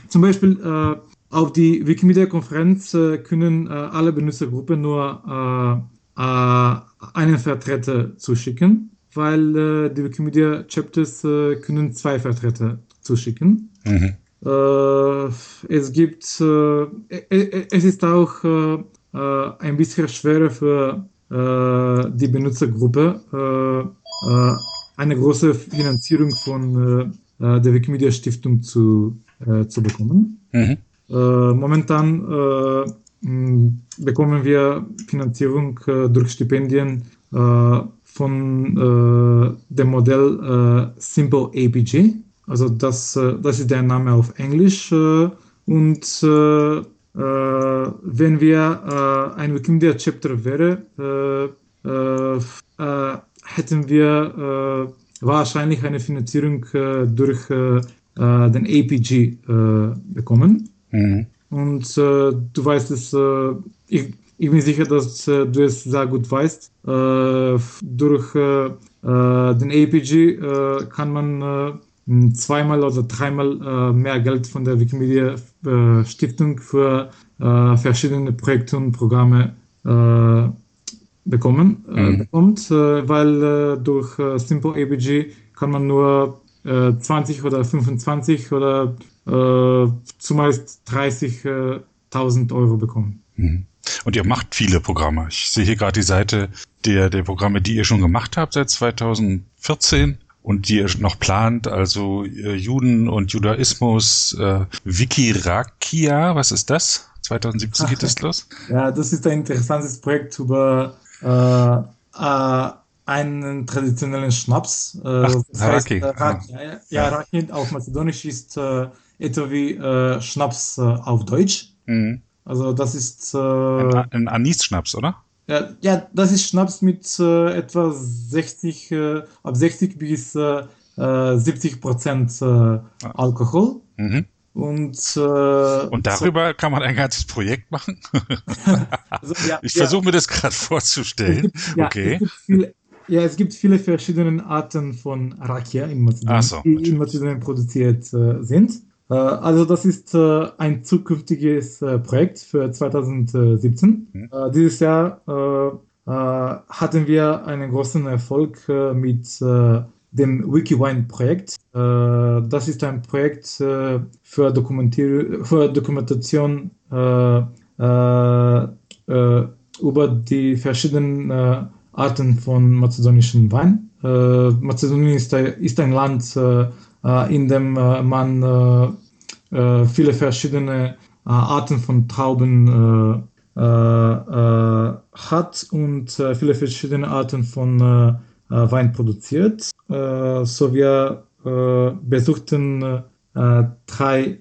zum Beispiel auf die Wikimedia-Konferenz können alle Benutzergruppen nur äh, einen Vertreter zuschicken, weil äh, die Wikimedia Chapters äh, können zwei Vertreter zuschicken. Mhm. Äh, es gibt, äh, e, e, es ist auch äh, ein bisschen schwerer für die Benutzergruppe eine große Finanzierung von der Wikimedia Stiftung zu, zu bekommen. Mhm. momentan bekommen wir Finanzierung durch Stipendien von dem Modell Simple APG. Also das, das ist der Name auf Englisch. und wenn wir ein Wikimedia Chapter wäre, hätten wir wahrscheinlich eine Finanzierung durch den APG bekommen. Mhm. Und äh, du weißt es, äh, ich, ich, bin sicher, dass äh, du es sehr gut weißt. Äh, durch äh, äh, den APG kann man zweimal oder dreimal mehr Geld von der Wikimedia Stiftung für verschiedene Projekte und Programme bekommen, mhm. bekommt, weil durch Simple APG kann man nur 20 oder 25 oder äh, zumeist 30.000 Euro bekommen. Mhm. Und ihr macht viele Programme. Ich sehe hier gerade die Seite der, der Programme, die ihr schon gemacht habt seit 2014 und die noch plant, also äh, Juden und Judaismus, äh, Wikirakia, was ist das? 2017 geht das los? Ja, das ist ein interessantes Projekt über äh, äh, einen traditionellen Schnaps. Äh, Ach, das Haraki. Heißt, äh, Raki. Ja, ja, Raki auf Mazedonisch ist äh, etwa wie äh, Schnaps äh, auf Deutsch. Mhm. Also das ist ein, ein Anis-Schnaps, oder? Ja, ja, das ist Schnaps mit äh, etwa 60, äh, ab 60 bis 70 äh, Prozent Alkohol. Mhm. Und, äh, und darüber so, kann man ein ganzes Projekt machen? [LAUGHS] also, ja, ich versuche ja, mir das gerade vorzustellen. Gibt, ja, okay. Es gibt viele, ja, es gibt viele verschiedene Arten von Rakia in Mazedonien, so, die in Mazedonien produziert äh, sind. Äh, also das ist äh, ein zukünftiges äh, Projekt für 2017. Mhm. Dieses Jahr hatten wir einen großen Erfolg mit dem WikiWine-Projekt. Das ist ein Projekt für, für Dokumentation über die verschiedenen Arten von mazedonischen Wein. Mazedonien ist, ein Land, in dem man viele verschiedene Arten von Trauben hat und viele verschiedene Arten von Wein produziert. so wir besuchten drei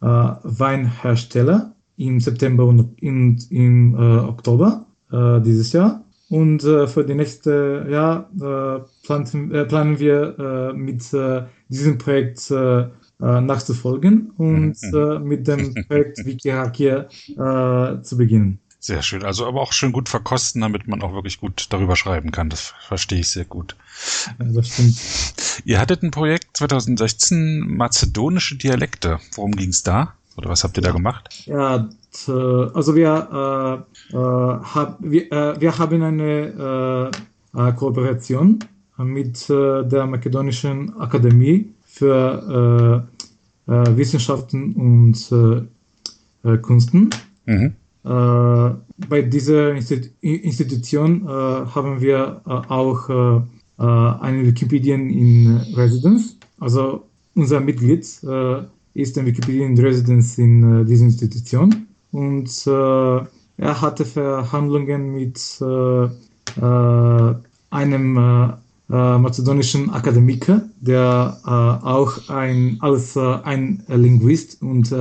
Weinhersteller im September und in, im Oktober dieses Jahr. Und für die nächste Jahr planen wir mit diesem Projekt nachzufolgen und mhm. mit dem [LAUGHS] Projekt Wikihakia zu beginnen. Sehr schön. Also aber auch schön gut verkosten, damit man auch wirklich gut darüber schreiben kann. Das verstehe ich sehr gut. Ja, das stimmt. Ihr hattet ein Projekt 2016 mazedonische Dialekte. Worum ging es da? Oder was habt ihr da gemacht? Ja, also wir, äh, äh, hab, wir, äh, wir haben eine äh, äh, Kooperation mit äh, der Makedonischen Akademie für Wissenschaften und Kunsten. Mhm. Äh, bei dieser Institution äh, haben wir äh, auch eine Wikipedian in Residence. Also unser Mitglied ist ein Wikipedian in Residence in dieser Institution und er hatte Verhandlungen mit einem mazedonischen Akademiker, der auch ein, als ein Linguist und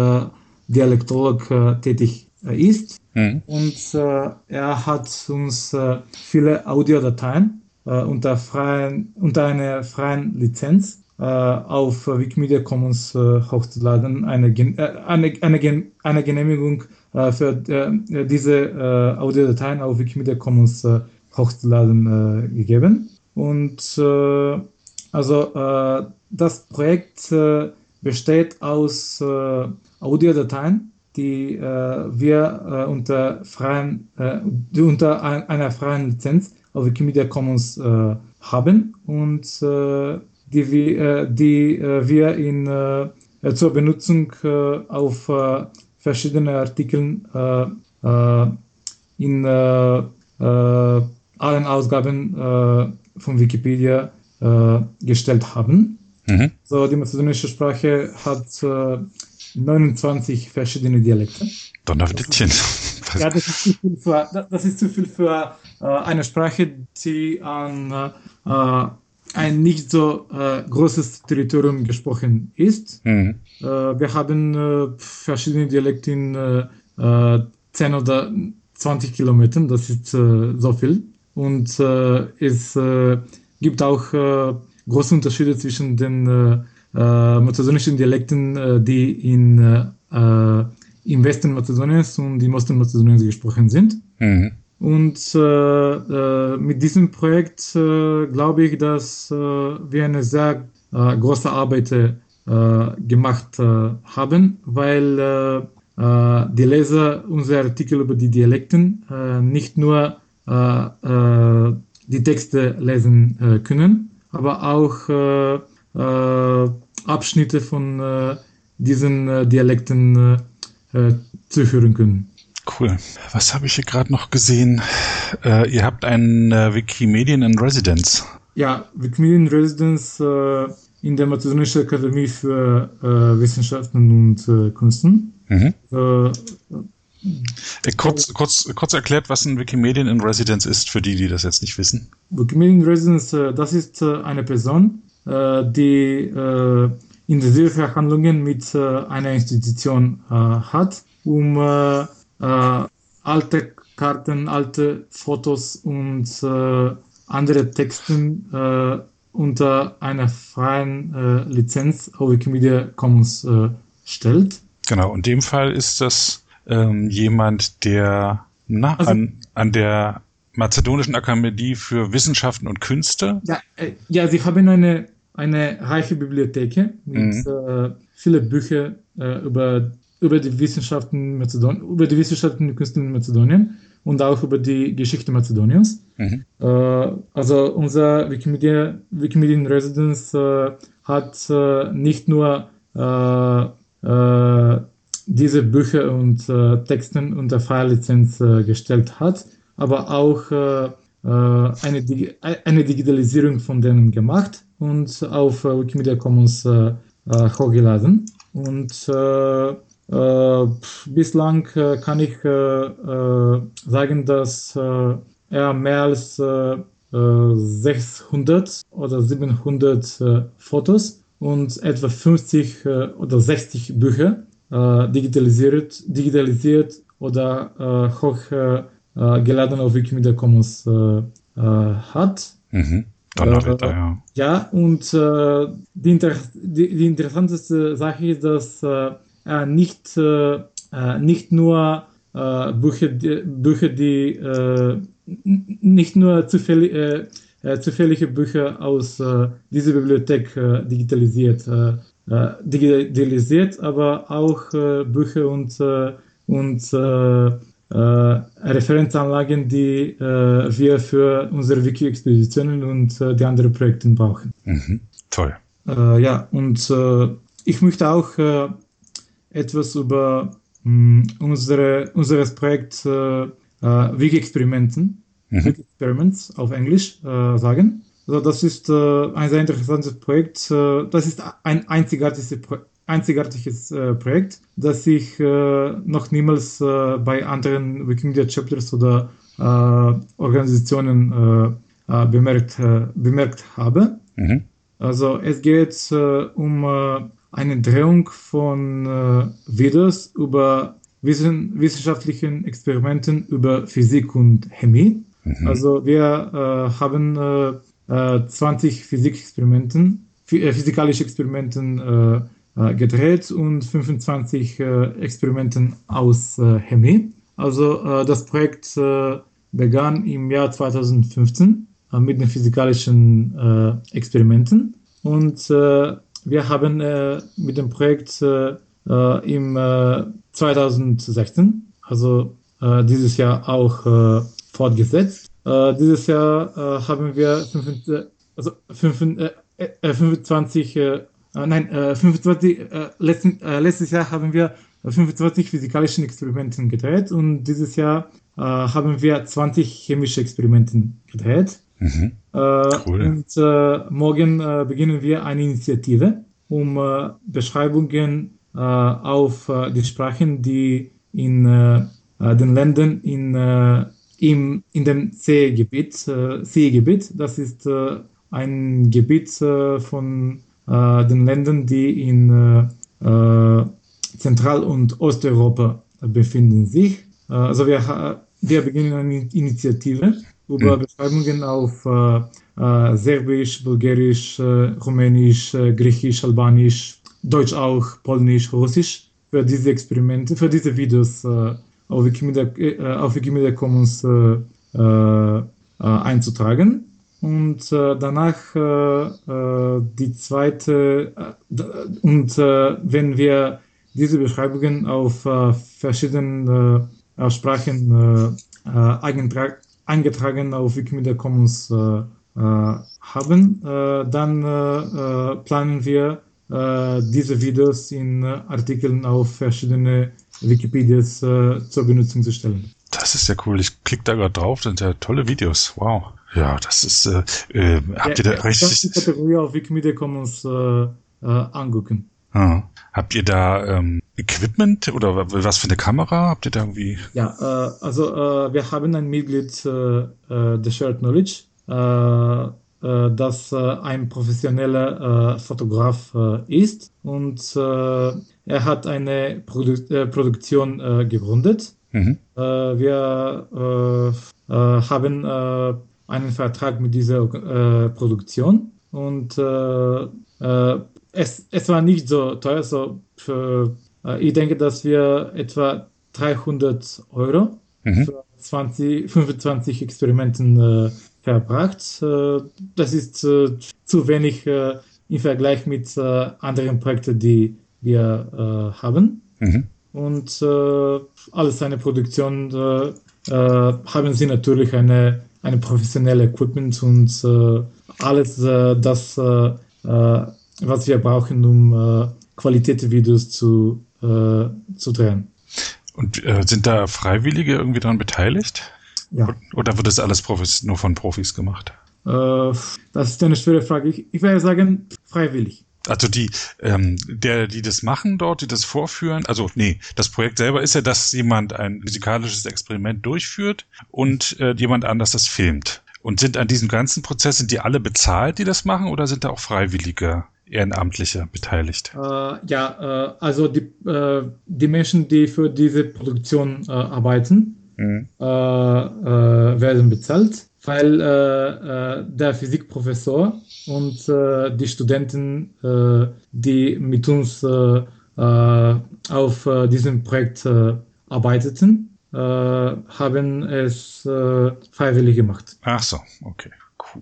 Dialektolog tätig ist. Mhm. Und äh, er hat uns äh, viele Audiodateien äh, unter, freien, unter einer freien Lizenz äh, auf Wikimedia Commons äh, hochzuladen. Eine, äh, eine, eine, eine Genehmigung für diese Audiodateien auf Wikimedia Commons hochzuladen gegeben. Und also das Projekt besteht aus Audiodateien, die äh, wir äh, unter, freien, äh, unter ein, einer freien Lizenz auf Wikimedia Commons äh, haben und äh, die, wir, die wir in, zur Benutzung auf verschiedene Artikeln in allen Ausgaben von Wikipedia gestellt haben. Mhm. So, die mazedonische Sprache hat 29 verschiedene Dialekte. Donnerwittchen. [LAUGHS] Ja, das ist zu viel für, das ist zu viel für äh, eine Sprache, die an äh, ein nicht so äh, großes Territorium gesprochen ist. Mhm. Äh, wir haben äh, verschiedene Dialekte in äh, 10 oder 20 Kilometern, das ist so viel. Und es gibt auch große Unterschiede zwischen den äh, mazedonischen Dialekten, äh, die in, äh, im Westen Mazedoniens und im Osten Mazedoniens gesprochen sind. Mhm. Und äh, mit diesem Projekt glaube ich, dass wir eine sehr große Arbeit gemacht haben, weil die Leser unsere Artikel über die Dialekten nicht nur die Texte lesen können, aber auch äh, Abschnitte von äh, diesen äh, Dialekten zuhören können. Cool. Was habe ich hier gerade noch gesehen? Äh, ihr habt ein äh, Wikimedian in Residence. Ja, Wikimedian in Residence äh, in der Mazedonischen Akademie für Wissenschaften und Kunsten. Mhm. Kurz, kurz, kurz erklärt, was ein Wikimedian in Residence ist, für die, die das jetzt nicht wissen. Wikimedian in Residence, das ist eine Person, äh, die äh, intensive Verhandlungen mit äh, einer Institution hat, um alte Karten, alte Fotos und andere Texte unter einer freien Lizenz auf Wikimedia Commons stellt. Genau, in dem Fall ist das ähm, jemand, der na, also, an, an der Mazedonischen Akademie für Wissenschaften und Künste. Ja, äh, ja sie haben eine eine reiche Bibliothek mit mhm. äh, vielen Büchern äh, über, über die Wissenschaften über die Wissenschaften und Künste in Mazedonien und auch über die Geschichte Mazedoniens. Mhm. Äh, also unser Wikimedia, Wikimedia in Residence äh, hat äh, nicht nur äh, diese Bücher und Texten unter freier Lizenz gestellt hat, aber auch eine, eine Digitalisierung von denen gemacht und auf äh, Wikimedia Commons äh, äh, hochgeladen. Und bislang kann ich sagen, dass er mehr als 600 oder 700 Fotos und etwa 50 oder 60 Bücher äh, digitalisiert, digitalisiert oder äh, hochgeladen auf Wikimedia Commons hat. Mhm. Donnerwetter, äh, ja. Ja, und äh, die, Inter die, die, interessanteste Sache ist, dass äh, er nicht, äh, nicht nur äh, Bücher, die, Bücher, die äh, nicht nur zufällig, zufällige Bücher aus dieser Bibliothek digitalisiert, digitalisiert, aber auch Bücher und, und äh, Referenzanlagen, die äh, wir für unsere Wiki-Expeditionen und äh, die anderen Projekte brauchen. Mhm. Toll. Äh, ja, und äh, ich möchte auch äh, etwas über mh, unsere, unseres Projekt Wiki-Experimenten, mhm. Wiki-Experiments auf Englisch sagen. Also das ist ein sehr interessantes Projekt. das ist ein einzigartiges Projekt einzigartiges äh, Projekt, das ich äh, noch niemals äh, bei anderen Wikimedia Chapters oder äh, Organisationen äh, äh, bemerkt, bemerkt habe. Mhm. Also es geht um eine Drehung von Videos über wissen, wissenschaftlichen Experimenten über Physik und Chemie. Mhm. Also wir haben 20 Physikexperimenten, physikalische Experimenten äh, gedreht und 25 äh, Experimenten aus äh, Chemie. Also das Projekt begann im Jahr 2015 mit den physikalischen Experimenten und wir haben mit dem Projekt im 2016, also dieses Jahr auch fortgesetzt. Dieses Jahr haben wir 25, also 25 äh, nein, äh, 25, äh, letzten, äh, letztes Jahr haben wir 25 physikalischen Experimenten gedreht und dieses Jahr äh, haben wir 20 chemische Experimenten gedreht. Mhm. Äh, cool. Und äh, morgen äh, beginnen wir eine Initiative, um äh, Beschreibungen äh, auf äh, die Sprachen, die in äh, äh den Ländern in, äh, im, in dem Seegebiet, äh, Seegebiet, das ist äh, ein Gebiet äh, von äh, den Ländern, die in äh, äh, Zentral- und Osteuropa befinden sich. also wir, wir beginnen eine Initiative über mhm. Beschreibungen auf Serbisch, Bulgarisch, Rumänisch, Griechisch, Albanisch, Deutsch auch, Polnisch, Russisch für diese Experimente, für diese Videos auf Wikimedia, auf Wikimedia Commons einzutragen. Und äh, danach äh, äh, die zweite, äh, und äh, wenn wir diese Beschreibungen auf äh, verschiedenen äh, Sprachen äh, äh, eingetragen auf Wikimedia Commons äh, äh, haben, äh, dann äh, planen wir äh, diese Videos in Artikeln auf verschiedene Wikipedias äh, zur Benutzung zu stellen. Das ist ja cool. Ich klicke da gerade drauf, das sind ja tolle Videos. Wow. Ja, das ist, äh, äh, habt ihr da richtig... die Kategorie auf Wikimedia Commons äh, äh, angucken. Ah. Habt ihr da ähm, Equipment oder was für eine Kamera? Habt ihr da irgendwie? Ja, äh, also äh, wir haben ein Mitglied äh, äh, der Shared Knowledge, äh, äh, das äh, ein professioneller äh, Fotograf ist und er hat eine Produ Produktion gegründet. Mhm. Wir haben einen Vertrag mit dieser Produktion und es, es war nicht so teuer. So für, ich denke, dass wir etwa 300 Euro mhm. für 20, 25 Experimenten verbracht. Äh, das ist zu wenig im Vergleich mit anderen Projekten, die wir haben. Mhm. Und alles seine Produktion haben sie natürlich eine eine professionelle Equipment und äh, alles äh, das, äh, äh was wir brauchen, um äh, Qualitätsvideos zu, äh, zu drehen. Und sind da Freiwillige irgendwie daran beteiligt? Ja. Oder wird das alles Profis, nur von Profis gemacht? das ist eine schwere Frage. Ich, ich würde sagen, freiwillig. Also die, ähm, der, die das machen dort, die das vorführen, also nee, das Projekt selber ist ja, dass jemand ein physikalisches Experiment durchführt und äh, jemand anders das filmt. Und sind an diesem ganzen Prozess, sind die alle bezahlt, die das machen, oder sind da auch Freiwillige Ehrenamtliche beteiligt? Äh, ja, äh, also die, äh, die Menschen, die für diese Produktion äh, arbeiten, mhm. Äh, äh, werden bezahlt, weil der Physikprofessor und die Studenten, die mit uns auf diesem Projekt arbeiteten, haben es freiwillig gemacht. Ach so, okay.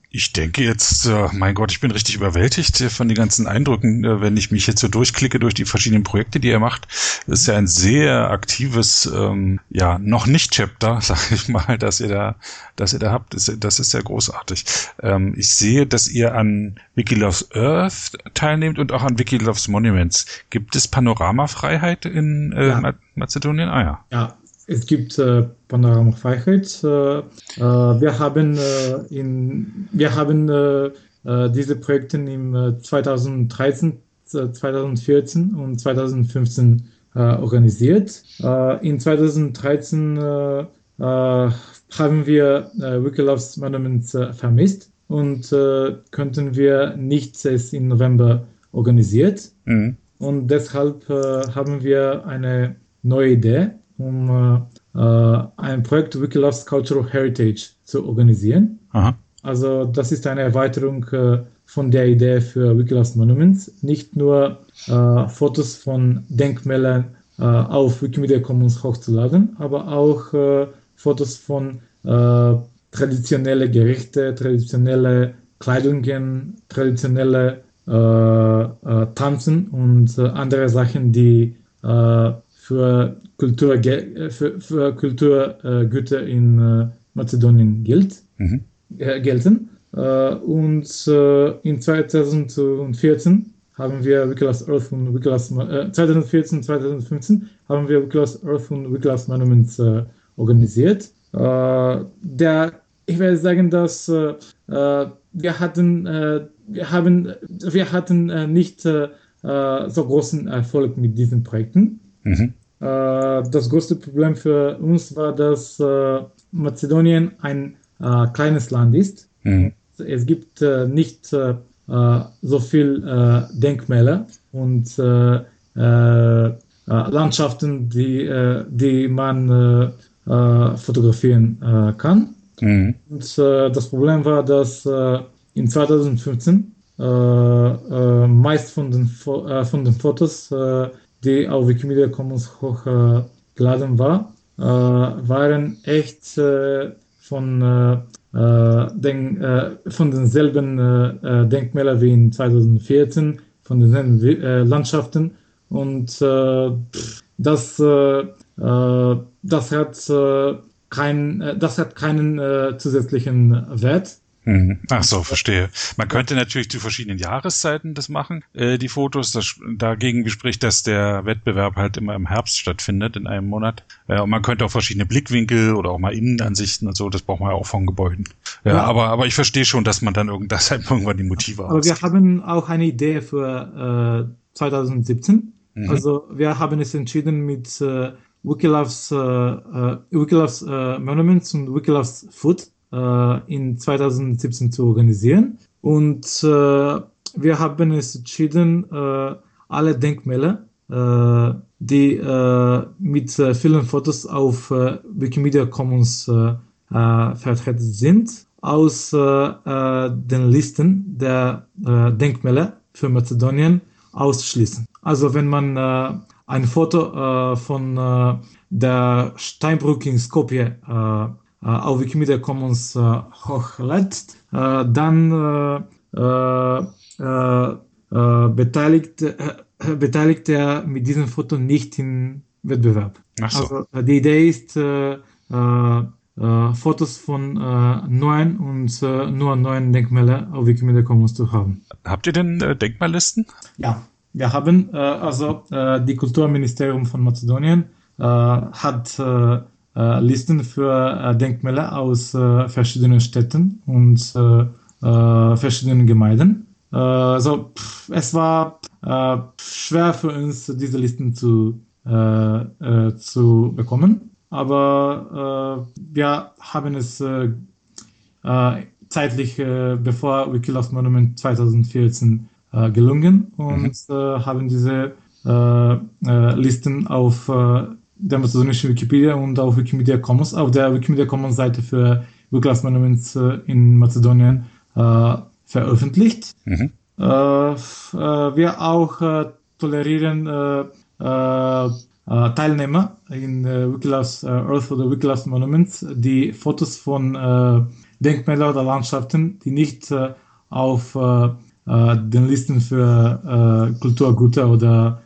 Ich denke jetzt, äh, mein Gott, ich bin richtig überwältigt von den ganzen Eindrücken, äh, wenn ich mich jetzt so durchklicke durch die verschiedenen Projekte, die ihr macht. Das ist ja ein sehr aktives, ähm, ja, noch nicht Chapter, [LAUGHS] sag ich mal, dass ihr da, dass ihr da habt. Das, das ist ja großartig. Ähm, ich sehe, dass ihr an Wikiloves Earth teilnehmt und auch an Wikiloves Monuments. Gibt es Panoramafreiheit in äh, ja. Mazedonien? Ah ja. Ja, es gibt äh, Panorama Freiheit. Äh, äh, wir haben, äh, in, wir haben diese Projekte im 2013, 2014 und 2015 organisiert. in 2013 haben wir äh, Wikilove's Monuments vermisst und könnten wir nichts es im November organisiert. Mhm. Und deshalb haben wir eine neue Idee um ein Projekt Wikilove's Cultural Heritage zu organisieren. Aha. Also das ist eine Erweiterung äh, von der Idee für Wikilove's Monuments. Nicht nur äh, Fotos von Denkmälern äh, auf Wikimedia Commons hochzuladen, aber auch äh, Fotos von traditionelle Gerichte, traditionelle Kleidungen, traditionelle Tanzen und andere Sachen, die für, Kultur, äh, für, für Kulturgüter in äh, Mazedonien gilt, mhm. äh, gelten. Äh, und äh, in 2014 haben wir Wikilas Earth und Wikilas, äh, 2014, 2015 haben wir Wikilas Earth und Wikilas Monuments organisiert. der, ich werde sagen, dass wir hatten, wir haben, wir hatten nicht so großen Erfolg mit diesen Projekten. Mhm. Äh, das größte Problem für uns war, dass äh, Mazedonien ein äh, kleines Land ist. Mhm. Es gibt nicht so viel Denkmäler und Landschaften, die, die man fotografieren kann. Mhm. Und das Problem war, dass in 2015 meist von den, von den Fotos die auf Wikimedia Commons hochgeladen war, waren echt äh, von, äh, den, von denselben Denkmälern wie in 2014, von denselben Landschaften. Und das, das, hat, kein, das hat keinen zusätzlichen Wert. Mhm. Ach so, verstehe. Man könnte natürlich zu verschiedenen Jahreszeiten das machen, äh, die Fotos. Das, dagegen spricht, dass der Wettbewerb halt immer im Herbst stattfindet, in einem Monat. Äh, und man könnte auch verschiedene Blickwinkel oder auch mal Innenansichten und so, das braucht man ja auch von Gebäuden. Ja, ja. Aber, aber ich verstehe schon, dass man dann irgend, [LAUGHS] dass halt irgendwann die Motive Aber ausgeht. wir haben auch eine Idee für äh, 2017. Mhm. Also wir haben es entschieden mit äh, Wikilove's, äh, äh, Wikilove's äh, Monuments und Wikilove's Food äh, in 2017 zu organisieren. Und äh, wir haben es entschieden, äh, alle Denkmäler, äh, die äh, mit äh, vielen Fotos auf Wikimedia Commons vertreten sind, aus den Listen der Denkmäler für Mazedonien ausschließen. Also wenn man ein Foto von der Steinbrücke in Skopje äh, auf Wikimedia Commons äh, hochlädt, äh, dann beteiligt, beteiligt er mit diesem Foto nicht im Wettbewerb. So. Also die Idee ist, Fotos von neuen und nur neuen Denkmälern auf Wikimedia Commons zu haben. Habt ihr denn Denkmallisten? Ja, wir haben also die Kulturministerium von Mazedonien hat äh, Listen für äh, Denkmäler aus äh, verschiedenen Städten und äh, äh, verschiedenen Gemeinden. Äh, also pff, es war schwer für uns, diese Listen zu, zu bekommen, aber wir haben es zeitlich, bevor Wikilove's Monument 2014 äh, gelungen und mhm. äh, haben diese äh, äh, Listen auf äh, der mazedonischen Wikipedia und auf Wikimedia Commons, auf der Wikimedia Commons Seite für World Monuments in Mazedonien veröffentlicht. Mhm. wir auch tolerieren Teilnehmer in Wikilove's Earth oder Wikilove's Monuments, die Fotos von Denkmäler oder Landschaften, die nicht auf den Listen für Kulturgüter oder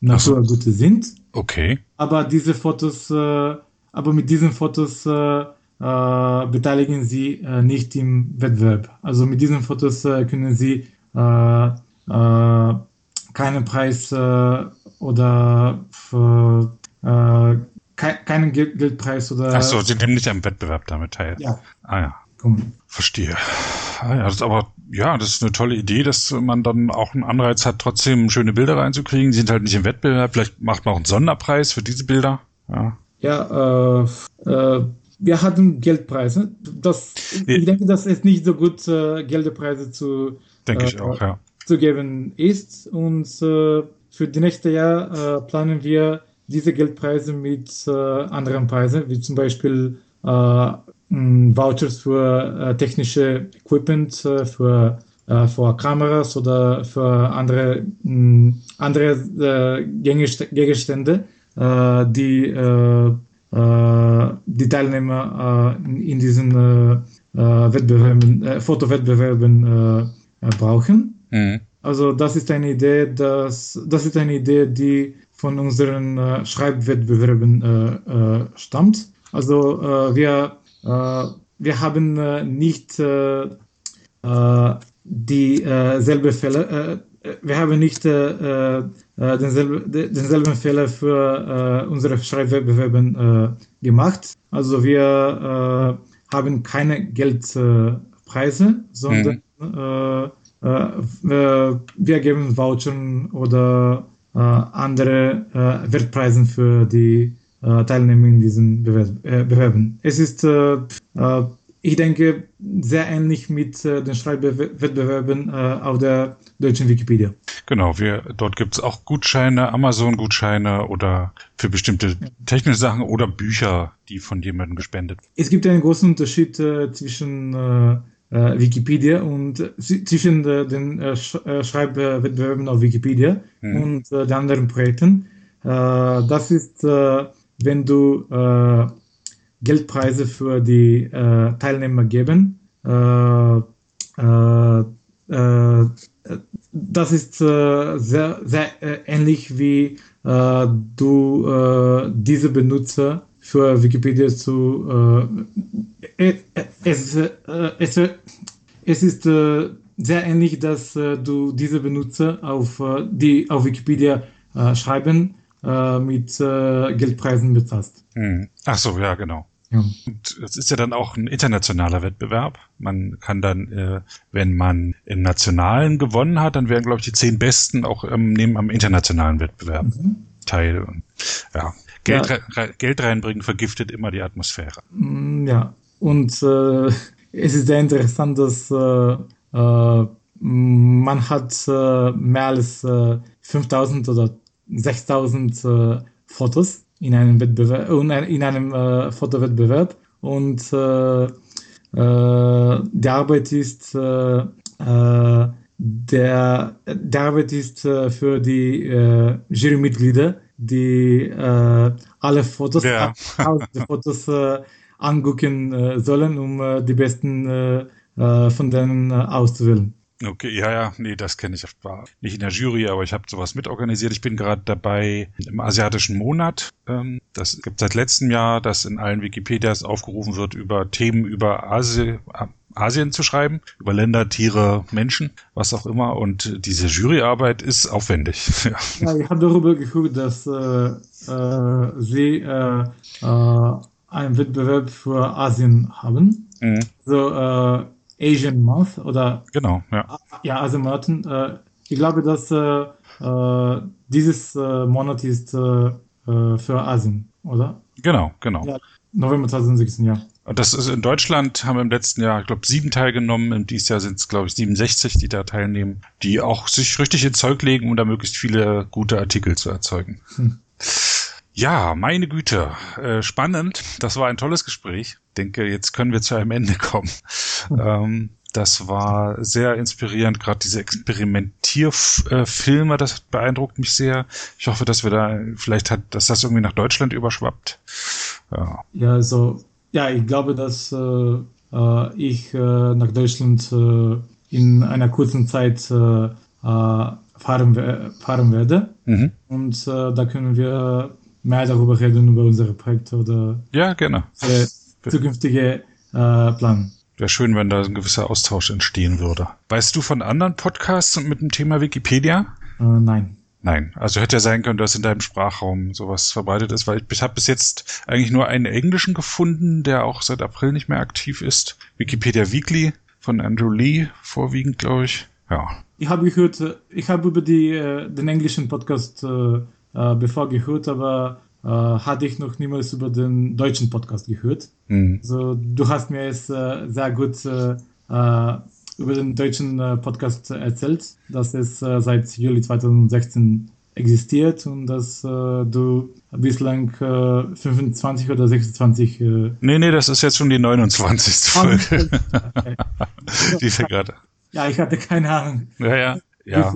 besondere äh, Naturgüter sind. Okay. Aber diese Fotos, äh, aber mit diesen Fotos äh, äh, beteiligen sie äh, nicht im Wettbewerb. Also mit diesen Fotos äh, können sie keinen Preis oder keinen Geld Geldpreis oder. Ach so, sie nehmen nicht am Wettbewerb damit teil. Ja. Ah ja. Komm. Verstehe. Ah, ja, das ist aber, ja, das ist eine tolle Idee, dass man dann auch einen Anreiz hat, trotzdem schöne Bilder reinzukriegen. Die sind halt nicht im Wettbewerb. Vielleicht macht man auch einen Sonderpreis für diese Bilder. Ja, ja äh, äh, wir hatten Geldpreise. Das. Ich denke, dass es nicht so gut äh, Geldpreise zu, denke ich äh, auch, ja. zu geben ist. Und äh, für die nächste Jahr äh, planen wir diese Geldpreise mit anderen Preisen, wie zum Beispiel äh, Vouchers für äh, technische Equipment, äh, für, äh, für Kameras oder für andere, mh, andere äh, Gegenstände, äh, die die Teilnehmer in diesen Wettbewerben, Fotowettbewerben brauchen. Mhm. Also das ist eine Idee, das, das ist eine Idee, die von unseren Schreibwettbewerben stammt. Also wir wir haben äh, nicht äh, dieselbe Fälle, wir haben nicht denselben, denselben Fehler für unsere Schreibwettbewerbe gemacht. Also wir haben keine Geldpreise, sondern mhm. wir geben Vouchern oder andere Wertpreisen für die äh, teilnehmen in diesen äh, Bewerben. Es ist, äh, äh, ich denke, sehr ähnlich mit äh, den Schreibwettbewerben auf der deutschen Wikipedia. Genau, wir, dort gibt es auch Gutscheine, Amazon-Gutscheine oder für bestimmte technische Sachen oder Bücher, die von jemandem gespendet werden. Es gibt einen großen Unterschied zwischen Wikipedia und zwischen den Schreibwettbewerben auf Wikipedia hm. und den anderen Projekten. das ist wenn du äh, Geldpreise für die äh, Teilnehmer geben. Äh, äh, äh das ist äh, sehr, sehr ähnlich wie du diese Benutzer für Wikipedia zu es, es, es ist sehr ähnlich, dass du diese Benutzer auf die auf Wikipedia schreiben äh, mit äh, Geldpreisen bezahlst. Hm. Ach so, ja, genau. Ja. Und es ist ja dann auch ein internationaler Wettbewerb. Man kann dann, äh, wenn man im Nationalen gewonnen hat, dann werden, glaube ich, die zehn Besten auch ähm, nehmen am internationalen Wettbewerb mhm. teil. Und, ja. Geld, ja. Re Geld reinbringen vergiftet immer die Atmosphäre. Mm, ja, und äh, [LAUGHS] es ist sehr interessant, dass äh, äh, man hat äh, mehr als äh, 5000 oder 6000 äh, Fotos in einem Wettbewerb, äh, in einem äh, Fotowettbewerb und äh, äh, die Arbeit ist der, der Arbeit ist für die äh, Jurymitglieder, die alle Fotos, ja. Fotos angucken sollen, um die besten von denen auszuwählen. Okay, ja, ja, nee, das kenne ich. War nicht in der Jury, aber ich habe sowas mitorganisiert. Ich bin gerade dabei im asiatischen Monat. Ähm, das gibt seit letztem Jahr, dass in allen Wikipedias aufgerufen wird, über Themen über Asi Asien zu schreiben, über Länder, Tiere, Menschen, was auch immer. Und diese Juryarbeit ist aufwendig. [LAUGHS] ja, ich habe darüber gehört, dass äh, äh, sie äh, äh, einen Wettbewerb für Asien haben. Mhm. So, äh, Asian Month oder genau, ja. Ja, also Martin, äh, ich glaube, dass äh, äh dieses äh, Monat ist äh, für Asien, oder? Genau, genau. Ja, November 2016, ja. Das ist in Deutschland haben wir im letzten Jahr, ich glaube, sieben teilgenommen. Im dieses Jahr sind es, glaube ich, 67, die da teilnehmen, die auch sich richtig ins Zeug legen, um da möglichst viele gute Artikel zu erzeugen. Hm. Ja, meine Güte, äh, spannend. Das war ein tolles Gespräch. Ich denke, jetzt können wir zu einem Ende kommen. Hm. Ähm, das war sehr inspirierend, gerade diese Experimentierfilme, das beeindruckt mich sehr. Ich hoffe, dass wir da, vielleicht hat, dass das irgendwie nach Deutschland überschwappt. Ja, ja also, ja, ich glaube, dass äh, äh ich äh, nach Deutschland äh, in einer kurzen Zeit äh, fahren, fahren werde. Mhm. Und da können wir mehr darüber reden, über unsere Projekte oder ja, gerne. zukünftige Plan. Wäre schön, wenn da ein gewisser Austausch entstehen würde. Weißt du von anderen Podcasts mit dem Thema Wikipedia? Äh, nein. Nein, also hätte ja sein können, dass in deinem Sprachraum sowas verbreitet ist, weil ich habe bis jetzt eigentlich nur einen englischen gefunden, der auch seit April nicht mehr aktiv ist. Wikipedia Weekly von Andrew Lee vorwiegend, glaube ich. Ja. Ich habe gehört, ich habe über die, äh, den englischen Podcast äh, äh bevor gehört, aber äh, hatte ich noch niemals über den deutschen Podcast gehört. Mhm. Also, du hast mir jetzt äh, sehr gut äh, äh über den deutschen äh, Podcast erzählt, dass es äh, seit Juli 2016 existiert und dass du bislang 25 oder 26. nee, nee, das ist jetzt schon die 29. Folge. Okay. [LAUGHS] die wir gerade. Ja, ich hatte keine Ahnung. Ja, ja. Ja,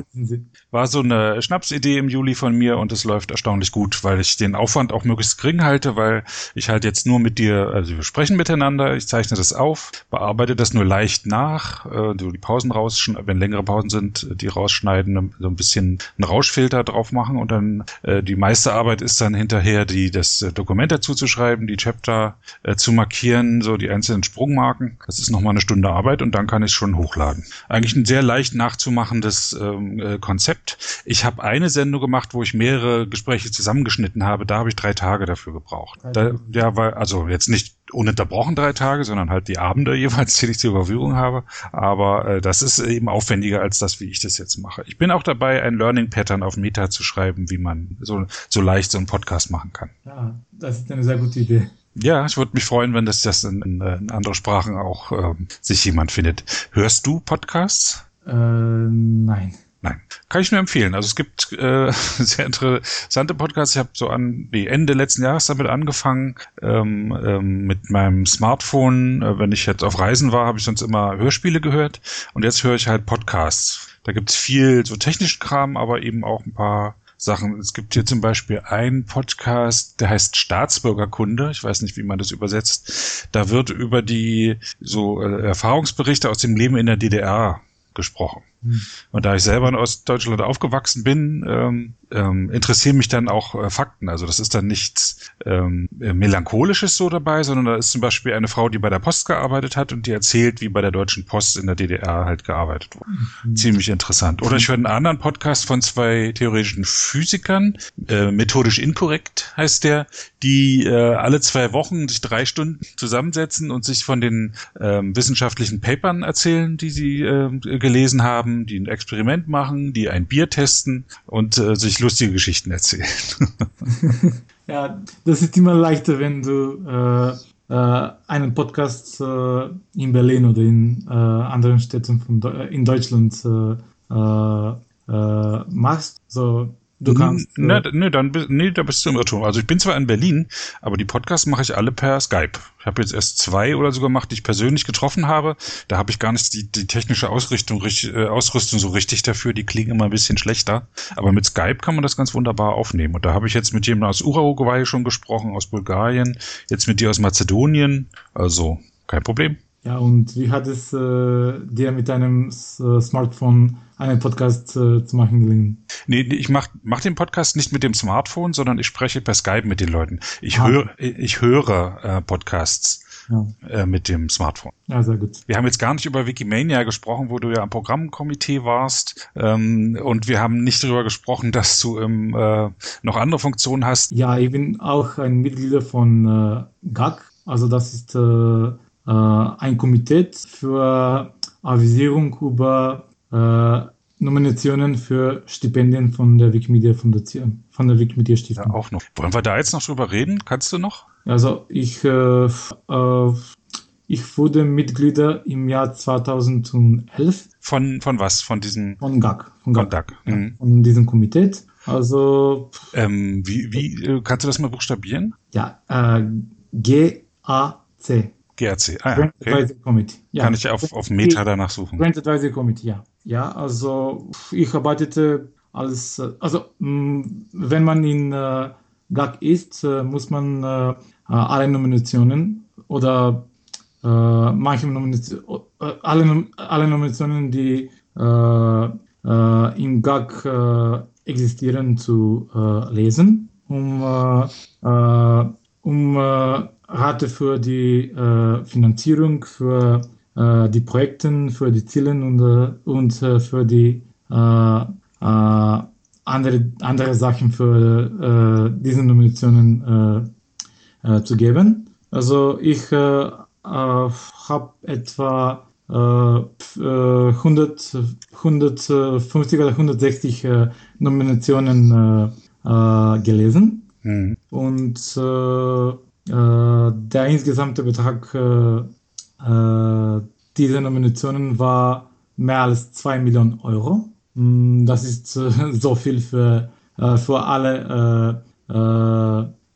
war so eine Schnapsidee im Juli von mir und es läuft erstaunlich gut, weil ich den Aufwand auch möglichst gering halte, weil ich halt jetzt nur mit dir, also wir sprechen miteinander, ich zeichne das auf, bearbeite das nur leicht nach, äh, die Pausen rausschneiden, wenn längere Pausen sind, die rausschneiden, so ein bisschen einen Rauschfilter drauf machen und dann äh, die meiste Arbeit ist dann hinterher, die das Dokument dazu zu schreiben, die Chapter äh, zu markieren, so die einzelnen Sprungmarken. Das ist nochmal eine Stunde Arbeit und dann kann ich schon hochladen. Eigentlich ein sehr leicht nachzumachendes ähm, äh, Konzept. Ich habe eine Sendung gemacht, wo ich mehrere Gespräche zusammengeschnitten habe. Da habe ich drei Tage dafür gebraucht. Da, ja, weil, also jetzt nicht ununterbrochen drei Tage, sondern halt die Abende [LAUGHS] jeweils, die ich zur Verfügung habe. Aber äh, das ist eben aufwendiger als das, wie ich das jetzt mache. Ich bin auch dabei, ein Learning Pattern auf Meta zu schreiben, wie man so, so leicht so einen Podcast machen kann. Ja, das ist eine sehr gute Idee. Ja, ich würde mich freuen, wenn das, das in, in, in andere Sprachen auch ähm, sich jemand findet. Hörst du Podcasts? Äh, nein. Nein, kann ich nur empfehlen. Also es gibt äh, [LAUGHS] sehr interessante Podcasts. Ich habe so an die Ende letzten Jahres damit angefangen ähm, ähm, mit meinem Smartphone. Äh, wenn ich jetzt auf Reisen war, habe ich sonst immer Hörspiele gehört und jetzt höre ich halt Podcasts. Da gibt's viel so technischen Kram, aber eben auch ein paar Sachen. Es gibt hier zum Beispiel einen Podcast, der heißt Staatsbürgerkunde. Ich weiß nicht, wie man das übersetzt. Da wird über die so äh, Erfahrungsberichte aus dem Leben in der DDR gesprochen. Hm. Und da ich selber in Ostdeutschland aufgewachsen bin, ähm, ähm, interessieren mich dann auch äh, Fakten. Also das ist dann nichts ähm, äh, Melancholisches so dabei, sondern da ist zum Beispiel eine Frau, die bei der Post gearbeitet hat und die erzählt, wie bei der Deutschen Post in der DDR halt gearbeitet wurde. Mhm. Ziemlich interessant. Oder ich höre einen anderen Podcast von zwei theoretischen Physikern, äh, methodisch inkorrekt heißt der, die äh, alle zwei Wochen sich drei Stunden zusammensetzen und sich von den ähm, wissenschaftlichen Papern erzählen, die sie äh, gelesen haben, die ein Experiment machen, die ein Bier testen und äh, sich lustige Geschichten erzählen. [LAUGHS] ja, das ist immer leichter, wenn du äh, äh, einen Podcast äh, in Berlin oder in anderen Städten von in Deutschland machst. So, Du kannst. Ne, ne, dann, nee, da bist du im Irrtum. Also ich bin zwar in Berlin, aber die Podcasts mache ich alle per Skype. Ich habe jetzt erst zwei oder sogar gemacht, die ich persönlich getroffen habe. Da habe ich gar nicht die, die technische Ausrichtung, äh, Ausrüstung so richtig dafür. Die klingen immer ein bisschen schlechter. Aber mit Skype kann man das ganz wunderbar aufnehmen. Und da habe ich jetzt mit jemandem aus Uruguay schon gesprochen, aus Bulgarien, jetzt mit dir aus Mazedonien. Also kein Problem. Ja, und wie hat es äh, dir mit deinem äh, Smartphone einen Podcast äh, zu machen gelingen? Nee, ich mach, mach den Podcast nicht mit dem Smartphone, sondern ich spreche per Skype mit den Leuten. Ich ah. höre, ich höre äh, Podcasts. Ja. Äh, mit dem Smartphone. Ja, sehr gut. Wir haben jetzt gar nicht über Wikimania gesprochen, wo du ja am Programmkomitee warst. Ähm, und wir haben nicht darüber gesprochen, dass du ähm, äh, noch andere Funktionen hast. Ja, ich bin auch ein Mitglied von äh, GAG. Also das ist äh, äh, ein Komitee für Avisierung über äh, Nominationen für Stipendien von der Wikimedia Foundation, von der Wikimedia Stiftung. Ja, auch noch. Wollen wir da jetzt noch drüber reden? Kannst du noch? Also ich, äh, äh, ich wurde Mitglieder im Jahr 2011. Von, von was? Von diesem? Von GAG. Von, GAG. Von, GAG. Mhm. von diesem Komitee. Also. Ähm, wie, wie, äh, kannst du das mal buchstabieren? Ja, äh, G-A-C. GRC. Ah, ja, okay. Committee. Ja. Kann ich auf, auf Meta danach suchen. Grant Advisory Committee, ja. Ja, also ich arbeitete als, also wenn man in äh, GAG ist, äh, muss man äh, alle Nominationen oder äh, manche Nominationen, äh, alle, alle Nominationen, die äh, im GAG existieren, zu lesen, um, um Rate für die Finanzierung, für die Projekte, für die Ziele und, äh, und äh, für die äh, äh, andere, andere Sachen für äh, diese Nominationen äh, äh, zu geben. Also ich äh, äh, habe etwa äh, 100, 150 oder 160 äh, Nominationen äh, äh, gelesen. Mhm. Und äh, äh, der insgesamte Betrag äh, dieser Nominationen war mehr als 2 Millionen Euro. Mm, das ist [LAUGHS] so viel für, für alle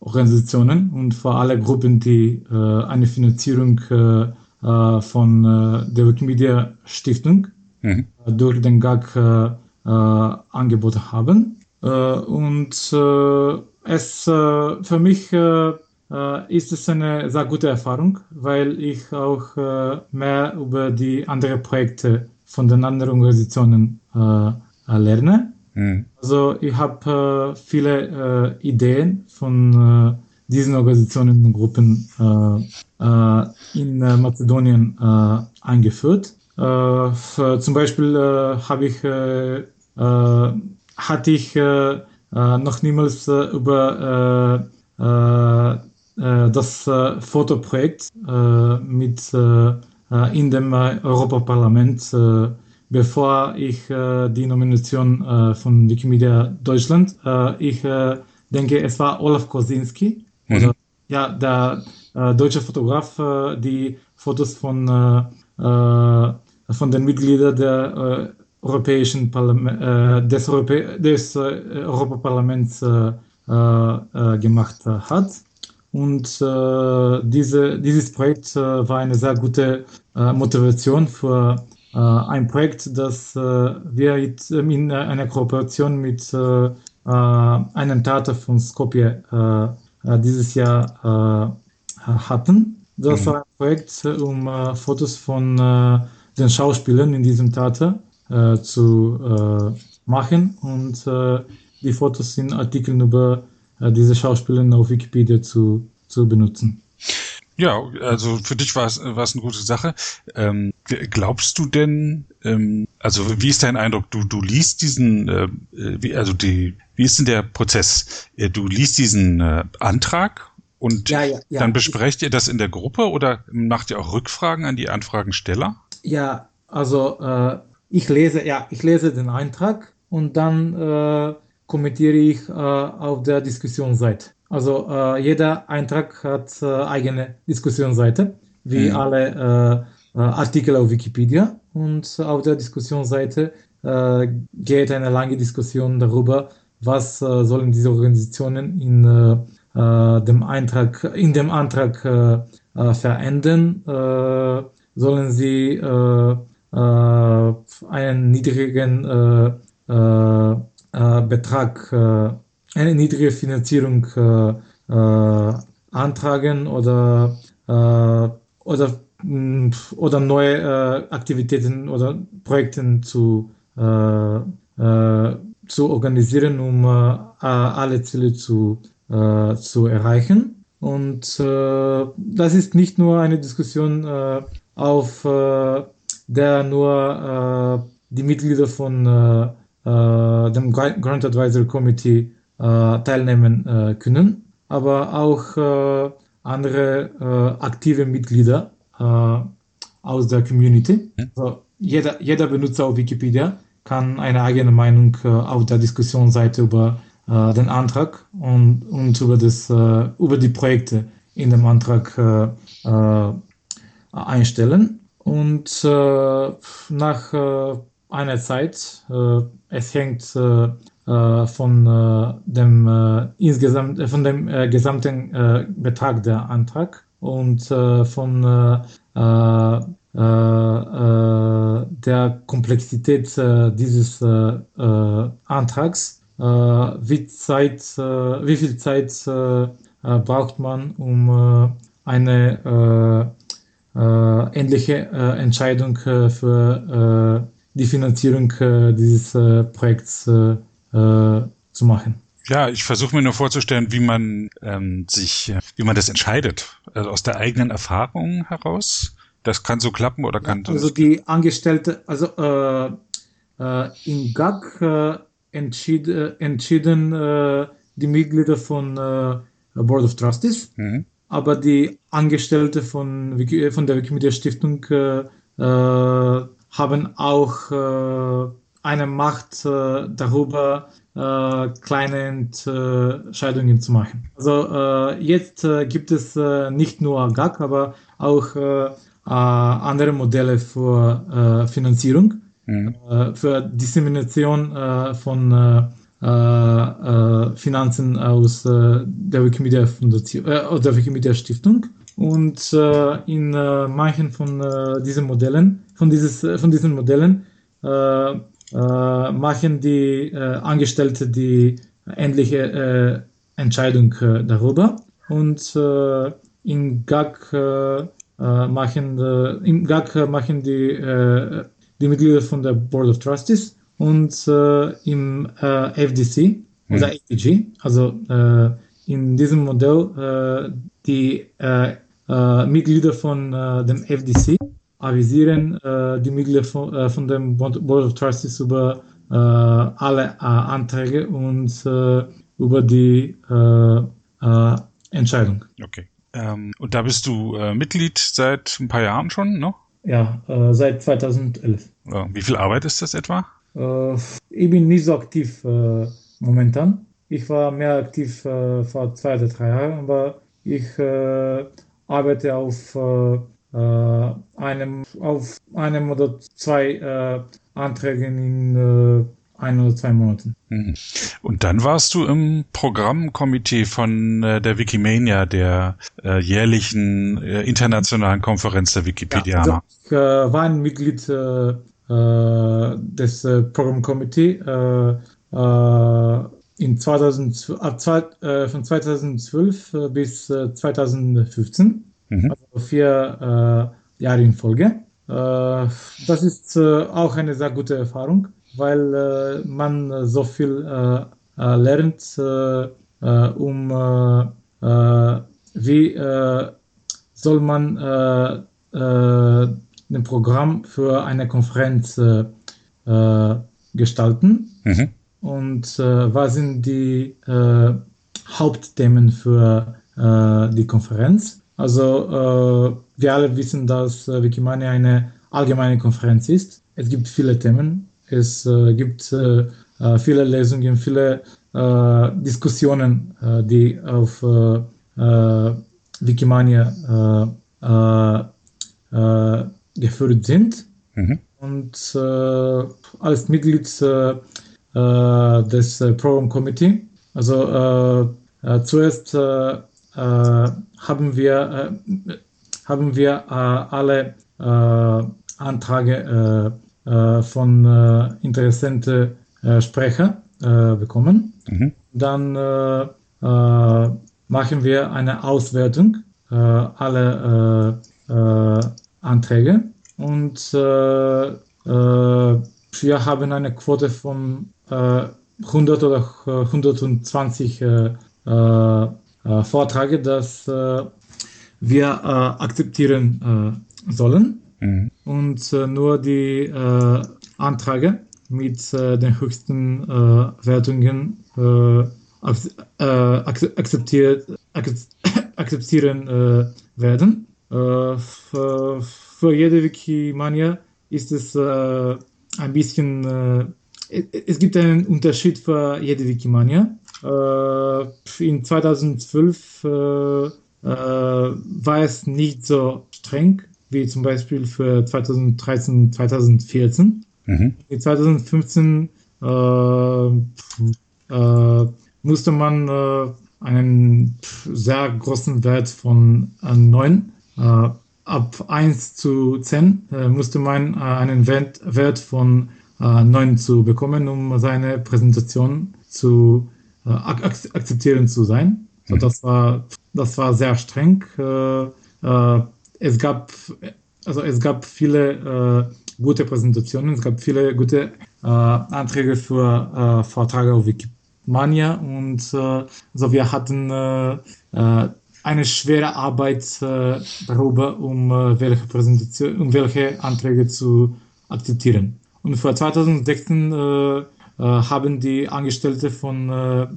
Organisationen und für alle Gruppen, die eine Finanzierung von der Wikimedia Stiftung mhm. durch den GAG angeboten haben. und es für mich äh, ist es eine sehr gute Erfahrung, weil ich auch äh, mehr über die anderen Projekte von den anderen Organisationen äh, lerne. Mhm. Also ich habe äh, viele äh, Ideen von äh, diesen Organisationen und Gruppen in Mazedonien eingeführt. Für, zum Beispiel habe ich hatte ich noch niemals über äh, das äh, Fotoprojekt äh, mit in dem Europaparlament, bevor ich die Nomination von Wikimedia Deutschland, ich denke, es war Olaf Kosinski, mhm. oder, ja, der deutsche Fotograf, die Fotos von, von den Mitgliedern der Europäischen Parlament, des, Europä des Europaparlaments gemacht hat. Und äh, diese, dieses Projekt äh, war eine sehr gute äh, Motivation für äh, ein Projekt, das äh, wir jetzt, ähm, in einer Kooperation mit äh, einem Theater von Skopje dieses Jahr hatten. Das mhm. war ein Projekt, um Fotos von den Schauspielern in diesem Theater zu machen. Und die Fotos sind Artikel über äh, diese Schauspielerin auf Wikipedia zu, zu benutzen. Ja, also für dich war es, war es eine gute Sache. Ähm, glaubst du denn, ähm, also wie ist dein Eindruck? Du, du liest diesen, äh, wie, also die, wie ist denn der Prozess? Äh, du liest diesen äh, Antrag und ja, ja, ja. dann besprecht ihr das in der Gruppe oder macht ihr auch Rückfragen an die Anfragensteller? Ja, also äh, ich lese, ja, ich lese den Eintrag und dann äh, kommentiere ich äh, auf der Diskussionsseite. Also äh, jeder Eintrag hat äh, eigene Diskussionsseite, wie mhm. alle äh, äh, Artikel auf Wikipedia. Und auf der Diskussionsseite äh, geht eine lange Diskussion darüber, was sollen diese Organisationen in dem Eintrag, in dem Antrag verändern. Sollen sie einen niedrigen Betrag, äh, eine niedrige Finanzierung äh, äh antragen oder, äh, oder, oder neue äh, Aktivitäten oder Projekte zu, zu organisieren, um alle Ziele zu, zu erreichen. Und das ist nicht nur eine Diskussion auf der nur die Mitglieder von äh, dem Grant Advisory Committee äh, teilnehmen äh, können, aber auch andere aktive Mitglieder aus der Community. Also jeder, jeder Benutzer auf Wikipedia kann eine eigene Meinung auf der Diskussionsseite über den Antrag und, und über, das, über die Projekte in dem Antrag einstellen. Und äh, nach äh, einer Zeit, äh, es hängt äh, äh, von äh, dem äh, insgesamt von dem äh, gesamten äh, Betrag der Antrag und äh, von äh, äh, der Komplexität äh, dieses äh, äh, Antrags, äh, wie, Zeit, äh, wie viel Zeit äh, braucht man, um eine ähnliche Entscheidung für die Finanzierung dieses Projekts zu machen. Ja, ich versuche mir nur vorzustellen, wie man ähm, sich, wie man das entscheidet. Also aus der eigenen Erfahrung heraus. Das kann so klappen oder kann ja, Also die Angestellte, also äh, äh, in GAG äh, entschied, äh, entschieden äh, die Mitglieder von äh, Board of Trustees, mhm. aber die Angestellte von, von der Wikimedia Stiftung äh, äh, haben auch äh, eine Macht äh, darüber, äh, kleine Entscheidungen zu machen. Also äh, jetzt äh, gibt es äh, nicht nur GAG, aber auch äh, andere Modelle für äh, Finanzierung, mhm. für Dissemination von Finanzen aus der Wikimedia Foundation, äh, der Wikimedia Stiftung. Und in manchen von diesen Modellen, von, dieses, von diesen Modellen äh, machen die äh, Angestellte die endliche äh, Entscheidung äh, darüber. Und äh, in GAG äh, machen, im GAG machen die, die Mitglieder von der Board of Trustees und im FDC oder APG, also in diesem Modell die Mitglieder von dem FDC avisieren äh, die Mitglieder von, äh, von dem Board of Trustees über äh, alle äh, Anträge und äh, über die äh, Entscheidung. Okay. Ähm, und da bist du Mitglied seit ein paar Jahren schon, ne? Ja, seit 2011. Wie viel Arbeit ist das etwa? ich bin nicht so aktiv momentan. Ich war mehr aktiv vor zwei oder drei Jahren, aber ich arbeite auf äh, einem, auf einem oder zwei äh, Anträgen in äh, ein oder zwei Monaten. Mhm. Und dann warst du im Programmkomitee von äh, der Wikimania, der äh, jährlichen äh, internationalen Konferenz der Wikipedianer. Ja, also ich äh, war ein Mitglied äh, äh, des äh, Programmkomitees äh, äh, in 2000, ab äh, von 2012 äh, bis äh, 2015 mhm. also vier äh, Jahre in Folge. Äh, das ist äh, auch eine sehr gute Erfahrung, weil äh, man so viel äh, äh, lernt, um wie soll man ein Programm für eine Konferenz gestalten mhm. Und was sind die Hauptthemen für die Konferenz also äh, wir alle wissen, dass äh, Wikimania eine allgemeine Konferenz ist. Es gibt viele Themen, es äh, gibt äh, äh, viele Lesungen, viele äh, Diskussionen, die auf Wikimania geführt sind. Mhm. Und als Mitglied des Program Committee, also zuerst äh, haben wir, äh, haben wir äh, alle Anträge von interessanten Sprechern bekommen. Mhm. Dann machen wir eine Auswertung aller Anträge und wir haben eine Quote von 100 oder 120 äh, äh, Vortrage, dass äh, wir äh, akzeptieren sollen mhm. und nur die Anträge mit den höchsten Wertungen akzeptiert, akzeptieren werden. Für jede Wikimania ist es ein bisschen, es gibt einen Unterschied für jede Wikimania. Äh, in 2012 äh, äh, war es nicht so streng wie zum Beispiel für 2013, 2014. Mhm. In 2015 äh, äh, musste man äh, einen sehr großen Wert von äh, 9 äh, ab 1 zu 10 äh, musste man äh, einen Wert, Wert von äh, 9 zu bekommen, um seine Präsentation zu äh, ak akzeptieren zu sein. So, mhm. das war das war sehr streng. Äh, äh, es gab also es gab viele gute Präsentationen, es gab viele gute Anträge für Vorträge auf Wikimania und also wir hatten eine schwere Arbeit äh, um äh, welche Präsentation, um welche Anträge zu akzeptieren. Und für 2016 äh, äh, haben die Angestellte von äh,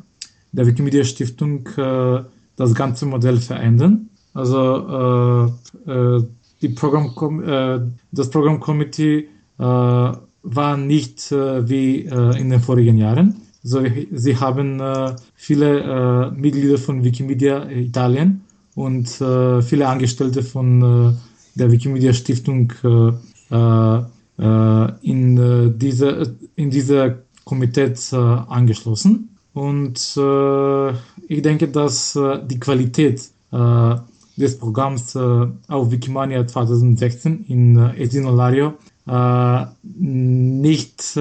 der Wikimedia Stiftung äh, das ganze Modell verändert. Also die Programm das Programmkomitee war nicht wie in den vorigen Jahren. So, sie haben äh, viele äh, Mitglieder von Wikimedia Italien und äh, viele Angestellte von äh, der Wikimedia Stiftung äh, äh, in, diese, in diese Komitee angeschlossen. Und ich denke, dass die Qualität des Programms auf Wikimania 2016 in äh, Esinolario nicht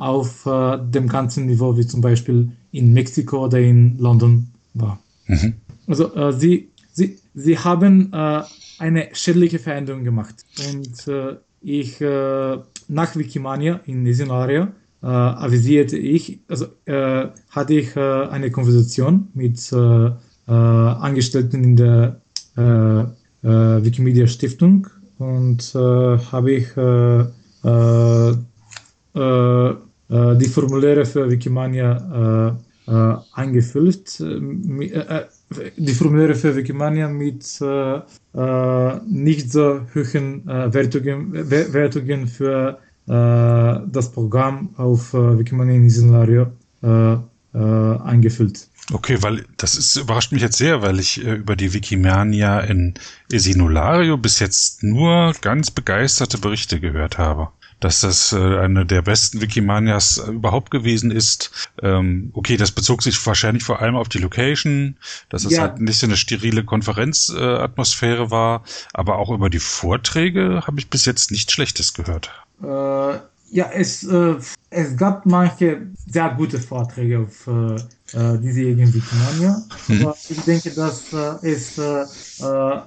auf äh, dem ganzen Niveau, wie zum Beispiel in Mexiko oder in London war. Mhm. Also äh, sie, sie, sie haben äh, eine schädliche Veränderung gemacht. Und äh, ich äh, nach Wikimania in Isinaria äh, avisierte ich, also hatte ich eine Konversation mit Angestellten in der Wikimedia Stiftung und habe ich äh, die Formuläre für Wikimania äh, äh, eingefüllt. die Formuläre für Wikimania mit nicht so hohen Wertungen, Wertungen für das Programm auf Wikimania in Szenario eingefüllt. Okay, weil das ist, überrascht mich jetzt sehr, weil ich äh, über die Wikimania in Esinulario bis jetzt nur ganz begeisterte Berichte gehört habe dass das äh, eine der besten Wikimanias äh, überhaupt gewesen ist. Ähm, okay, das bezog sich wahrscheinlich vor allem auf die Location, dass es ja. halt nicht so eine sterile Konferenzatmosphäre äh, war, aber auch über die Vorträge habe ich bis jetzt nichts Schlechtes gehört. Äh, ja, es, äh, es gab manche sehr gute Vorträge auf äh, äh diesjährigen Wikimania, hm. aber ich denke, dass äh, es äh,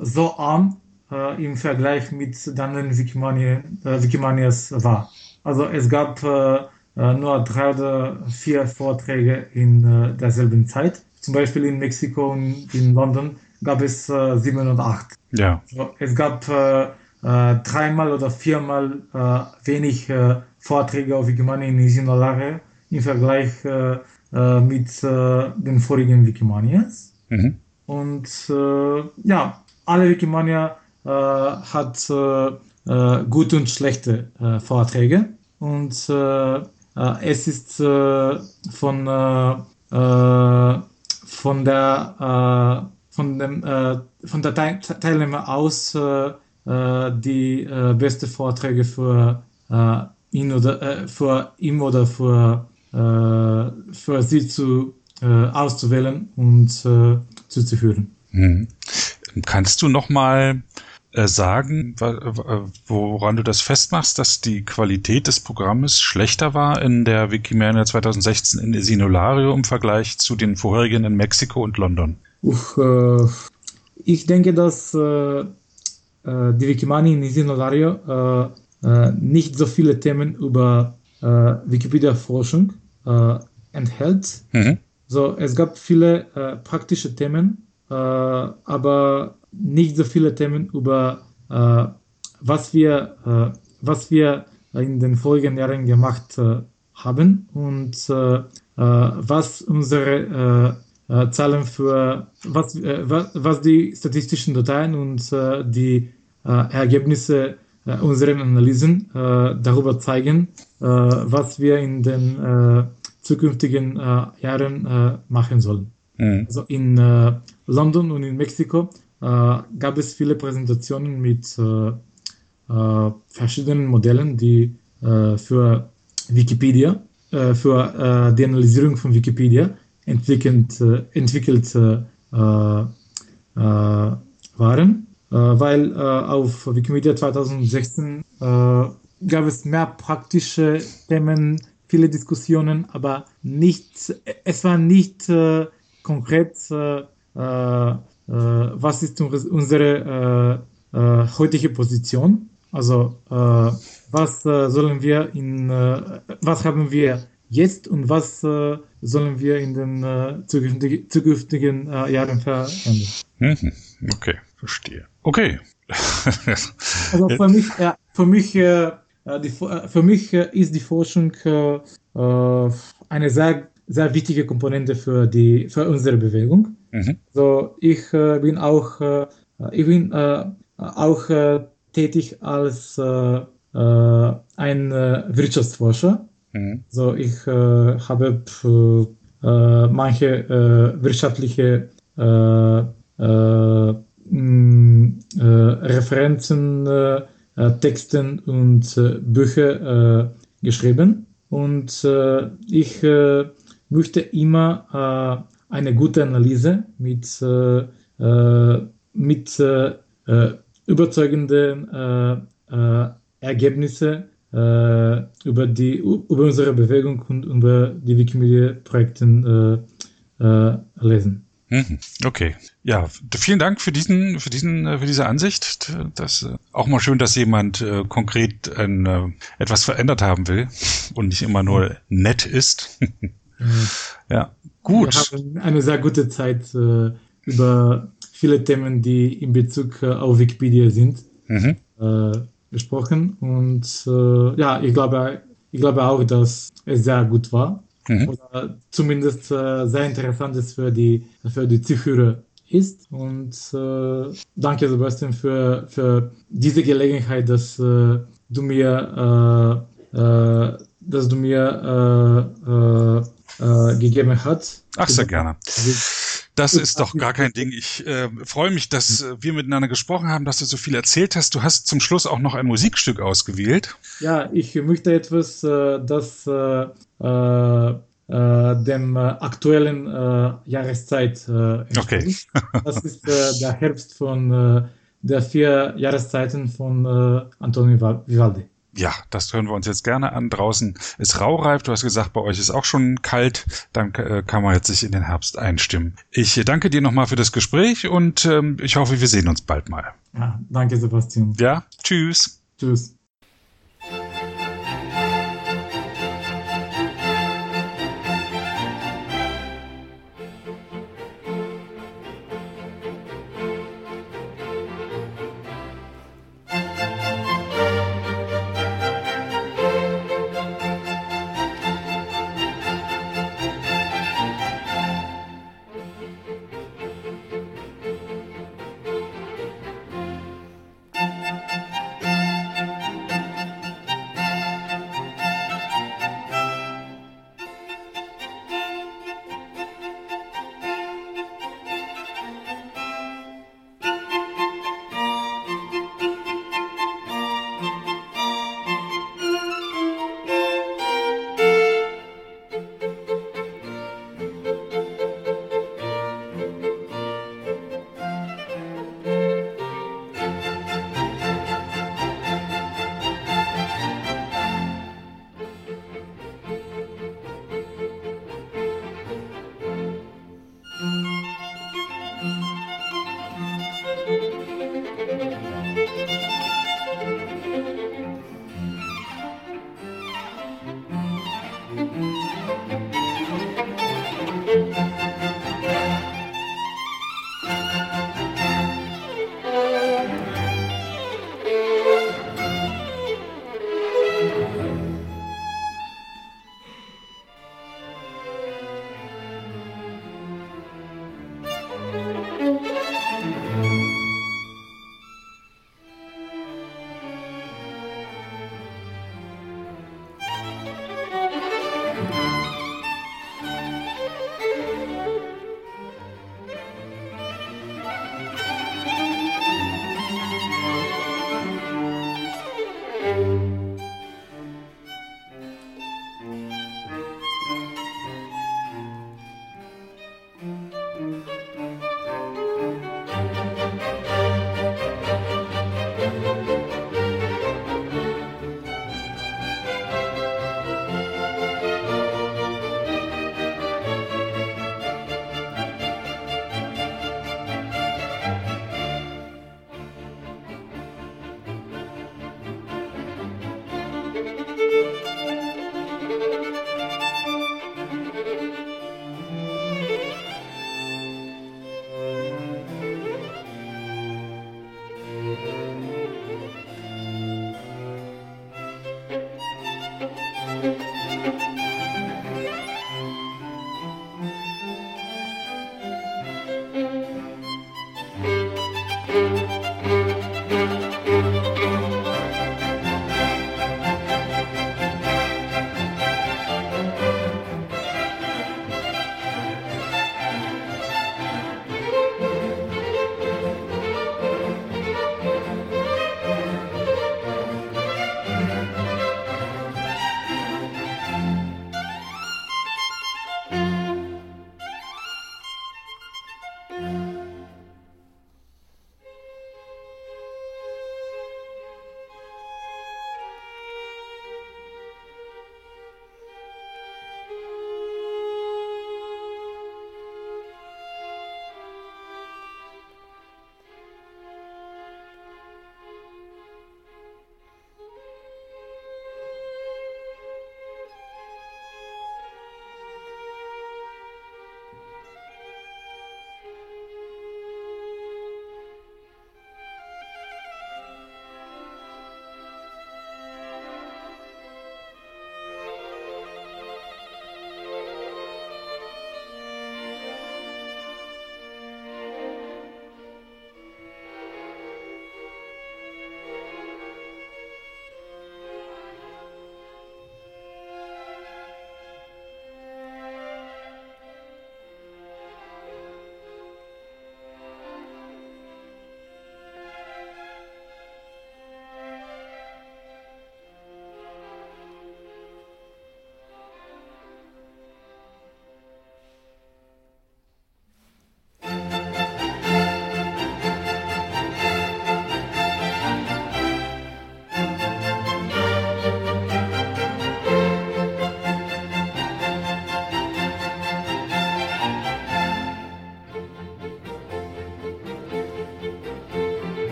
so arm äh, im Vergleich mit den anderen Wikimania, äh, Wikimanias war. Also es gab äh, äh, nur drei oder vier Vorträge in äh, derselben Zeit. Zum Beispiel in Mexiko und in London gab es äh, sieben und acht. Ja. Also es gab dreimal oder viermal wenig Vorträge auf Wikimania in Isinolare im Vergleich mit den vorigen Wikimanias. Mhm. Und ja, alle Wikimania hat äh, äh, gute und schlechte Vorträge. Und es ist von, von der von dem von der Teilnehmer aus die beste Vorträge für ihn oder für ihn oder für für sie zu auszuwählen und zuzuführen. Mhm. Kannst du noch mal äh, sagen, woran du das festmachst, dass die Qualität des Programmes schlechter war in der Wikimania 2016 in Sinulario im Vergleich zu den vorherigen in Mexiko und London? Uch, äh, ich denke, dass äh, äh die Wikimania in Sinulario äh, äh, nicht so viele Themen über Wikipedia-Forschung enthält. Mhm. So, es gab viele praktische Themen, aber nicht so viele Themen über äh, was wir äh, was wir in den vorigen Jahren gemacht äh, haben und äh, äh, was unsere äh, Zahlen für was, was, was die statistischen Dateien und die Ergebnisse unserer Analysen darüber zeigen, was wir in den zukünftigen Jahren machen sollen. Mhm. Also in London und in Mexiko gab es viele Präsentationen mit verschiedenen Modellen, die für Wikipedia, für die Analysierung von Wikipedia entwickelt, entwickelt waren, weil auf Wikimedia 2016 gab es mehr praktische Themen, viele Diskussionen, aber nicht, es war nicht äh, konkret, äh, äh, was ist unsere äh, äh, heutige Position. Also äh, was sollen wir in, was haben wir jetzt und was sollen wir in den zukünftigen, zukünftigen Jahren verändern. Mhm. Okay, verstehe. Okay. [LAUGHS] also für mich, für mich äh, die, äh, für mich äh, ist die Forschung eine sehr, sehr wichtige Komponente für, die, für unsere Bewegung. Mhm. So, ich bin auch, ich bin auch tätig als ein Wirtschaftsforscher. Mhm. So, ich habe manche wirtschaftliche Referenzen äh, Texten und äh, Bücher äh, geschrieben. Und ich möchte immer eine gute Analyse mit, mit überzeugenden Ergebnissen über, die, über unsere Bewegung und über die Wikimedia-Projekte lesen. Mhm. Okay. Ja, vielen Dank für diesen, für diesen, äh, für diese Ansicht. Das äh, auch mal schön, dass jemand äh, konkret ein, äh, etwas verändert haben will und nicht immer nur nett ist. [LAUGHS] mhm. Ja, gut. Wir haben eine sehr gute Zeit äh, über viele Themen, die in Bezug äh, auf Wikipedia sind, mhm. äh, gesprochen. Und äh, ja, ich glaube, ich glaube auch, dass es sehr gut war mhm. oder zumindest äh, sehr interessant ist für die, für die Zuhörer ist. Und äh, danke Sebastian für, für diese Gelegenheit, dass du mir, dass du mir äh, gegeben hast. Ach, sehr gerne. Das ist doch gar kein Ding. Ich äh, freue mich, dass äh, wir miteinander gesprochen haben, dass du so viel erzählt hast. Du hast zum Schluss auch noch ein Musikstück ausgewählt. Ja, ich möchte etwas, äh, das äh, äh, dem aktuellen Jahreszeit äh, Okay. [LAUGHS] das ist der Herbst von der vier Jahreszeiten von Antonio Vivaldi. Ja, das hören wir uns jetzt gerne an. Draußen ist raureif. Du hast gesagt, bei euch ist auch schon kalt. Dann äh, kann man jetzt sich in den Herbst einstimmen. Ich danke dir nochmal für das Gespräch und ähm, ich hoffe, wir sehen uns bald mal. Ja, danke, Sebastian. Ja, tschüss. Tschüss.